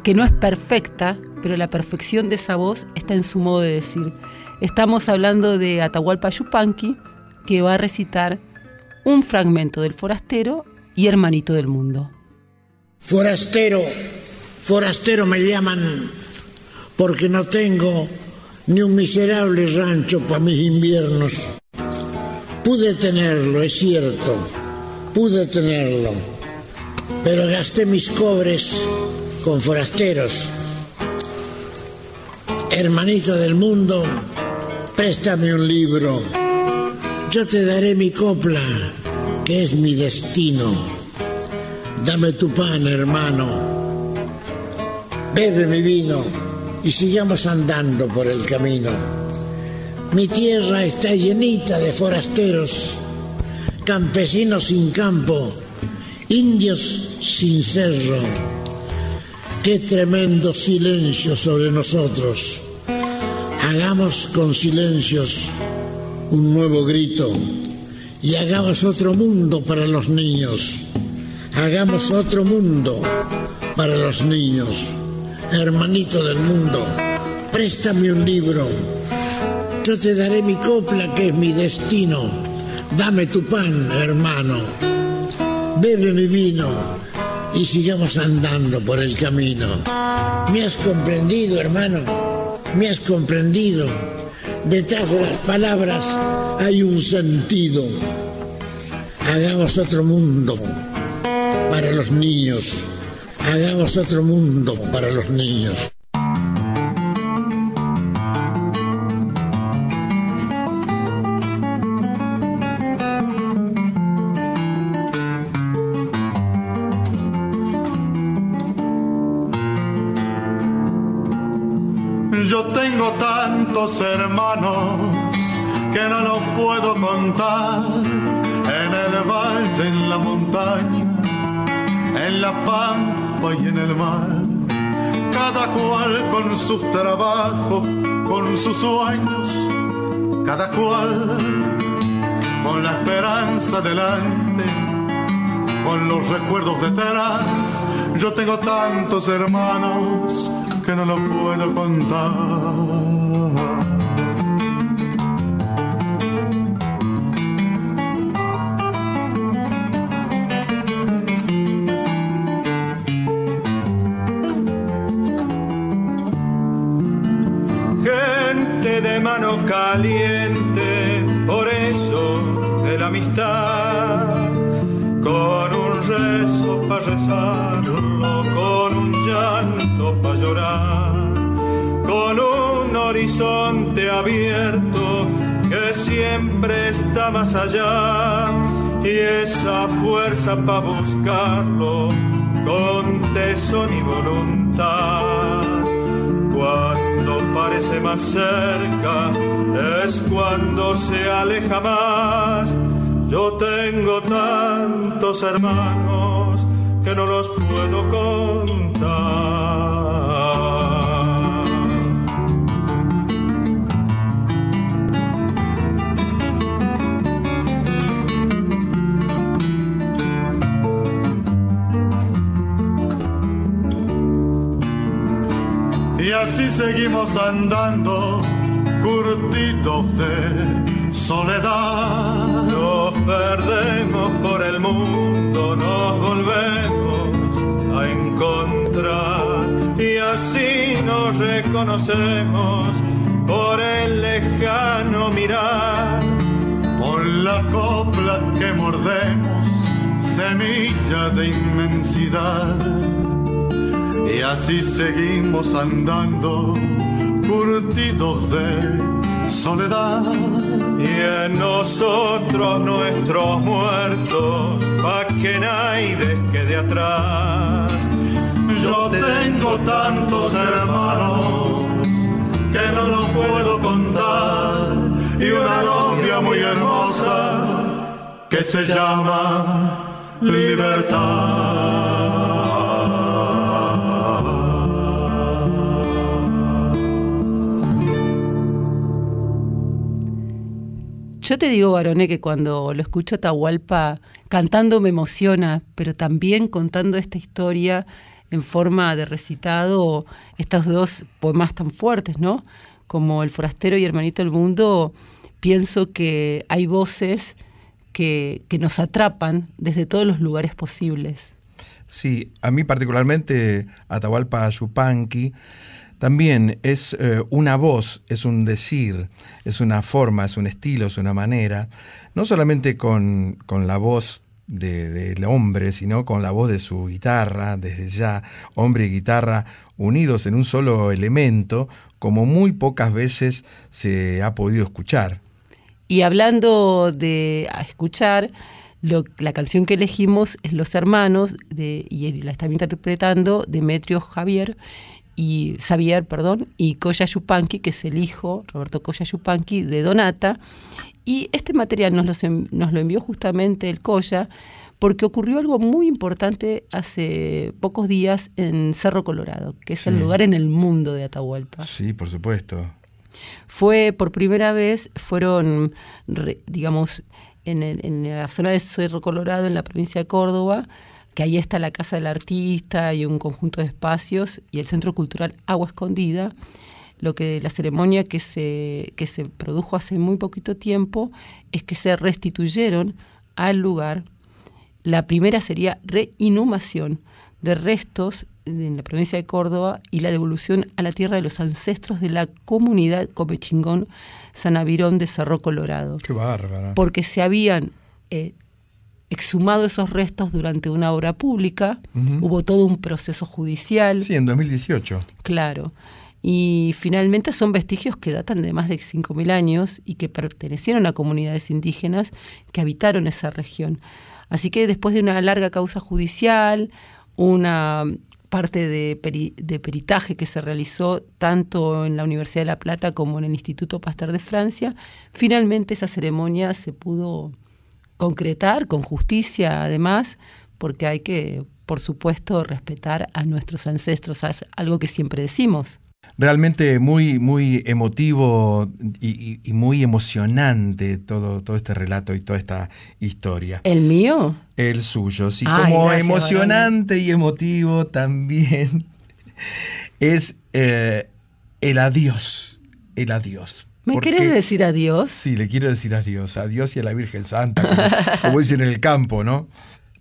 que no es perfecta, pero la perfección de esa voz está en su modo de decir. Estamos hablando de Atahualpa Yupanqui, que va a recitar un fragmento del Forastero y Hermanito del Mundo. Forastero, forastero me llaman porque no tengo ni un miserable rancho para mis inviernos. Pude tenerlo, es cierto, pude tenerlo, pero gasté mis cobres con forasteros. Hermanito del mundo, préstame un libro, yo te daré mi copla, que es mi destino. Dame tu pan, hermano, bebe mi vino y sigamos andando por el camino. Mi tierra está llenita de forasteros, campesinos sin campo, indios sin cerro. Qué tremendo silencio sobre nosotros. Hagamos con silencios un nuevo grito y hagamos otro mundo para los niños. Hagamos otro mundo para los niños hermanito del mundo, préstame un libro. Yo te daré mi copla que es mi destino. Dame tu pan, hermano. Bebe mi vino y sigamos andando por el camino. ¿Me has comprendido, hermano? ¿Me has comprendido? Detrás de las palabras hay un sentido. Hagamos otro mundo para los niños. Hagamos otro mundo para los niños. Yo tengo tantos hermanos que no los puedo contar en el valle, en la montaña, en la pampa y en el mar. Cada cual con sus trabajos, con sus sueños, cada cual con la esperanza delante, con los recuerdos detrás. Yo tengo tantos hermanos que no los puedo contar. Caliente, por eso de la amistad, con un rezo para rezarlo, con un llanto para llorar, con un horizonte abierto que siempre está más allá y esa fuerza para buscarlo con tesón y voluntad. Parece más cerca es cuando se aleja más. Yo tengo tantos hermanos que no los puedo contar. Seguimos andando, curtidos de soledad. Nos perdemos por el mundo, nos volvemos a encontrar y así nos reconocemos por el lejano mirar, por la copla que mordemos, semilla de inmensidad. Y así seguimos andando, curtidos de soledad. Y en nosotros nuestros muertos, pa' que nadie quede atrás. Yo tengo tantos hermanos que no los puedo contar. Y una novia muy hermosa que se llama libertad. Yo te digo, varoné, que cuando lo escucho a Atahualpa cantando me emociona, pero también contando esta historia en forma de recitado, estos dos poemas tan fuertes, ¿no? Como El forastero y Hermanito del Mundo, pienso que hay voces que, que nos atrapan desde todos los lugares posibles. Sí, a mí particularmente Atahualpa Yupanqui también es eh, una voz, es un decir, es una forma, es un estilo, es una manera, no solamente con, con la voz de- del hombre, sino con la voz de su guitarra, desde ya, hombre y guitarra unidos en un solo elemento, como muy pocas veces se ha podido escuchar. Y hablando de escuchar, la canción que elegimos es Los Hermanos, de, y la está interpretando Demetrio Javier y Xavier, perdón, y Coya Yupanqui, que es el hijo, Roberto Coya Yupanqui, de Donata. Y este material nos, los nos lo envió justamente el Coya, porque ocurrió algo muy importante hace pocos días en Cerro Colorado, que es el lugar en el mundo de Atahualpa. Sí, por supuesto. Fue por primera vez, fueron, digamos, en, el- en la zona de Cerro Colorado, en la provincia de Córdoba, que ahí está la Casa del Artista y un conjunto de espacios, y el Centro Cultural Agua Escondida. Lo que la ceremonia que se, que se produjo hace muy poquito tiempo es que se restituyeron al lugar. La primera sería reinhumación de restos en la provincia de Córdoba y la devolución a la tierra de los ancestros de la comunidad Comechingón Sanavirón de Cerro Colorado. Qué bárbaro. Porque se habían eh, exhumado esos restos durante una obra pública, hubo todo un proceso judicial. Sí, en 2018. Claro. Y finalmente son vestigios que datan de más de 5.000 años y que pertenecieron a comunidades indígenas que habitaron esa región. Así que después de una larga causa judicial, una parte de, peri- de peritaje que se realizó tanto en la Universidad de La Plata como en el Instituto Pasteur de Francia, finalmente esa ceremonia se pudo concretar con justicia además, porque hay que, por supuesto, respetar a nuestros ancestros, es algo que siempre decimos. Realmente muy, muy emotivo y, y- y muy emocionante todo, todo este relato y toda esta historia. ¿El mío? El suyo, sí, Ay, como gracias, emocionante y emotivo también es eh, el adiós, el adiós. ¿Me Porque- querés decir adiós? Sí, le quiero decir adiós, adiós y a la Virgen Santa, como, como dicen en el campo, ¿no?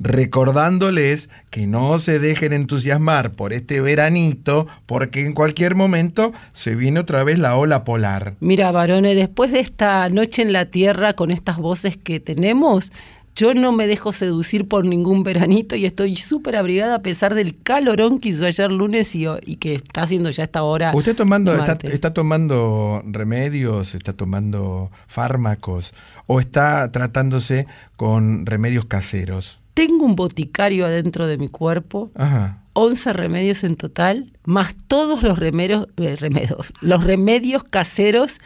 Recordándoles que no se dejen entusiasmar por este veranito, porque en cualquier momento se viene otra vez la ola polar. Mira, varones, después de esta noche en la tierra con estas voces que tenemos, yo no me dejo seducir por ningún veranito y estoy súper abrigada a pesar del calorón que hizo ayer lunes y, y que está haciendo ya esta hora. ¿Usted tomando, está, tomando remedios, está tomando fármacos o está tratándose con remedios caseros? Tengo un boticario adentro de mi cuerpo, Ajá. 11 remedios en total, más todos los remedios, eh, remedios, los remedios caseros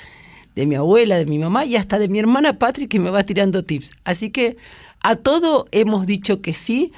de mi abuela, de mi mamá y hasta de mi hermana Patrick que me va tirando tips. Así que a todo hemos dicho que sí,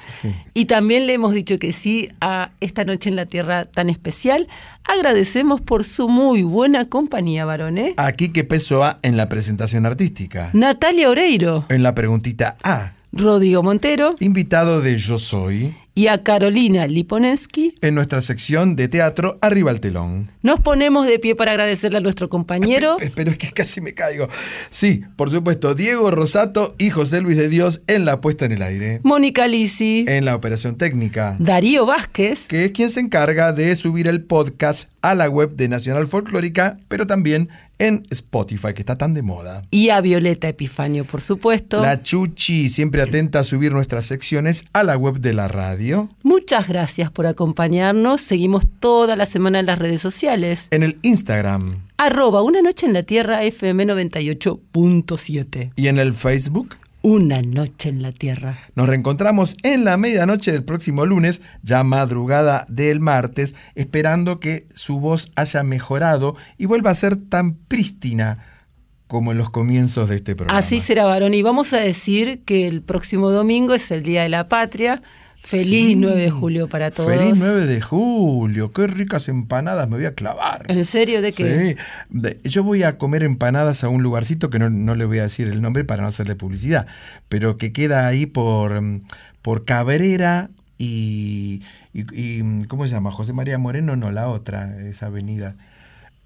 y también le hemos dicho que sí a esta noche en la Tierra tan especial. Agradecemos por su muy buena compañía, varones. Aquí que peso A en la presentación artística. Natalia Oreiro, En la preguntita A. Rodrigo Montero Invitado de Yo Soy. y a Carolina Liponensky. En nuestra sección de teatro Arriba al telón. Nos ponemos de pie para agradecerle a nuestro compañero. Pero es que casi me caigo. Sí, por supuesto, Diego Rosato y José Luis de Dios en la puesta en el aire. Mónica Lisi, En la operación técnica. Darío Vázquez, Que es quien se encarga de subir el podcast a la web de Nacional Folclórica, pero también en Spotify, que está tan de moda. y a Violeta Epifanio, por supuesto. La Chuchi, siempre atenta a subir nuestras secciones a la web de la radio. Muchas gracias por acompañarnos. Seguimos toda la semana en las redes sociales. En el Instagram Arroba Una Noche en la Tierra FM 98.7. y en el Facebook. Una Noche en la Tierra. Nos reencontramos en la medianoche del próximo lunes, ya madrugada del martes, esperando que su voz haya mejorado y vuelva a ser tan prístina como en los comienzos de este programa. Así será, varón. Y vamos a decir que el próximo domingo es el Día de la Patria. Feliz 9 de julio para todos. Feliz 9 de julio, qué ricas empanadas me voy a clavar. ¿En serio? ¿De qué? Sí. Yo voy a comer empanadas a un lugarcito que no, no le voy a decir el nombre para no hacerle publicidad, pero que queda ahí por, mm, por Cabrera y, y- y, ¿Cómo se llama? José María Moreno, no, la otra, esa avenida.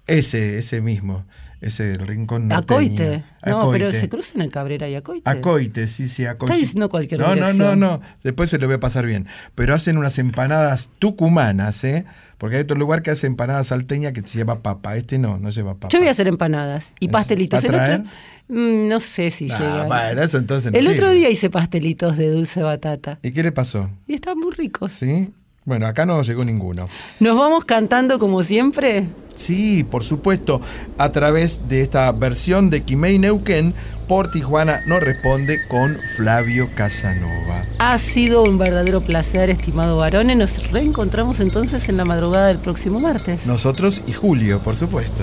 Ese, ese mismo, ese rincón norteño. Acoite. No, pero se cruzan en Cabrera y Acoite. Acoite, sí, sí, Acoite. Está diciendo cualquier No, no, no, no. Después se lo voy a pasar bien. Pero hacen unas empanadas tucumanas, ¿eh? Porque hay otro lugar que hace empanadas salteña que lleva papa. Este no, no lleva papa. Yo voy a hacer empanadas y pastelitos. ¿Va a El otro, mm, no sé si Ah, llega. bueno, eso entonces no El otro día hice pastelitos de dulce batata ¿Y qué le pasó? y están muy ricos. ¿Sí? Bueno, acá no llegó ninguno. Nos vamos cantando como siempre. Sí, por supuesto, a través de esta versión de Quimei Neuquén, por Tijuana no responde con Flavio Casanova. Ha sido un verdadero placer, estimado varones. Nos reencontramos entonces en la madrugada del próximo martes. Nosotros y Julio, por supuesto.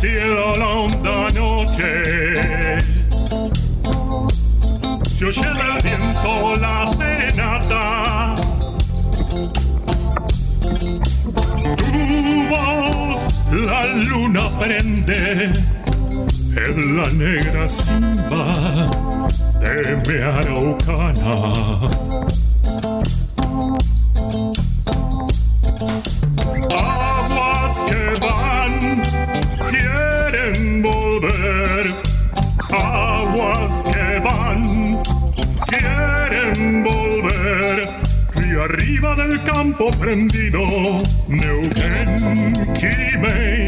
Cielo la honda noche. Se oye del viento la serenata. Tu voz la luna prende en la negra cima de mi araucana del campo prendido, Neuquén, Quimei,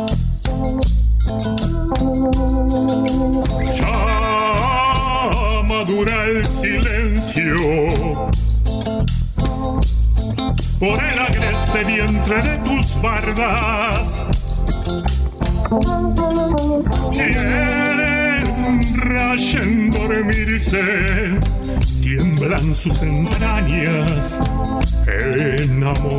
Agreste vientre de tus bardas. Quieren rayen dormirse, tiemblan sus entrañas enamorada.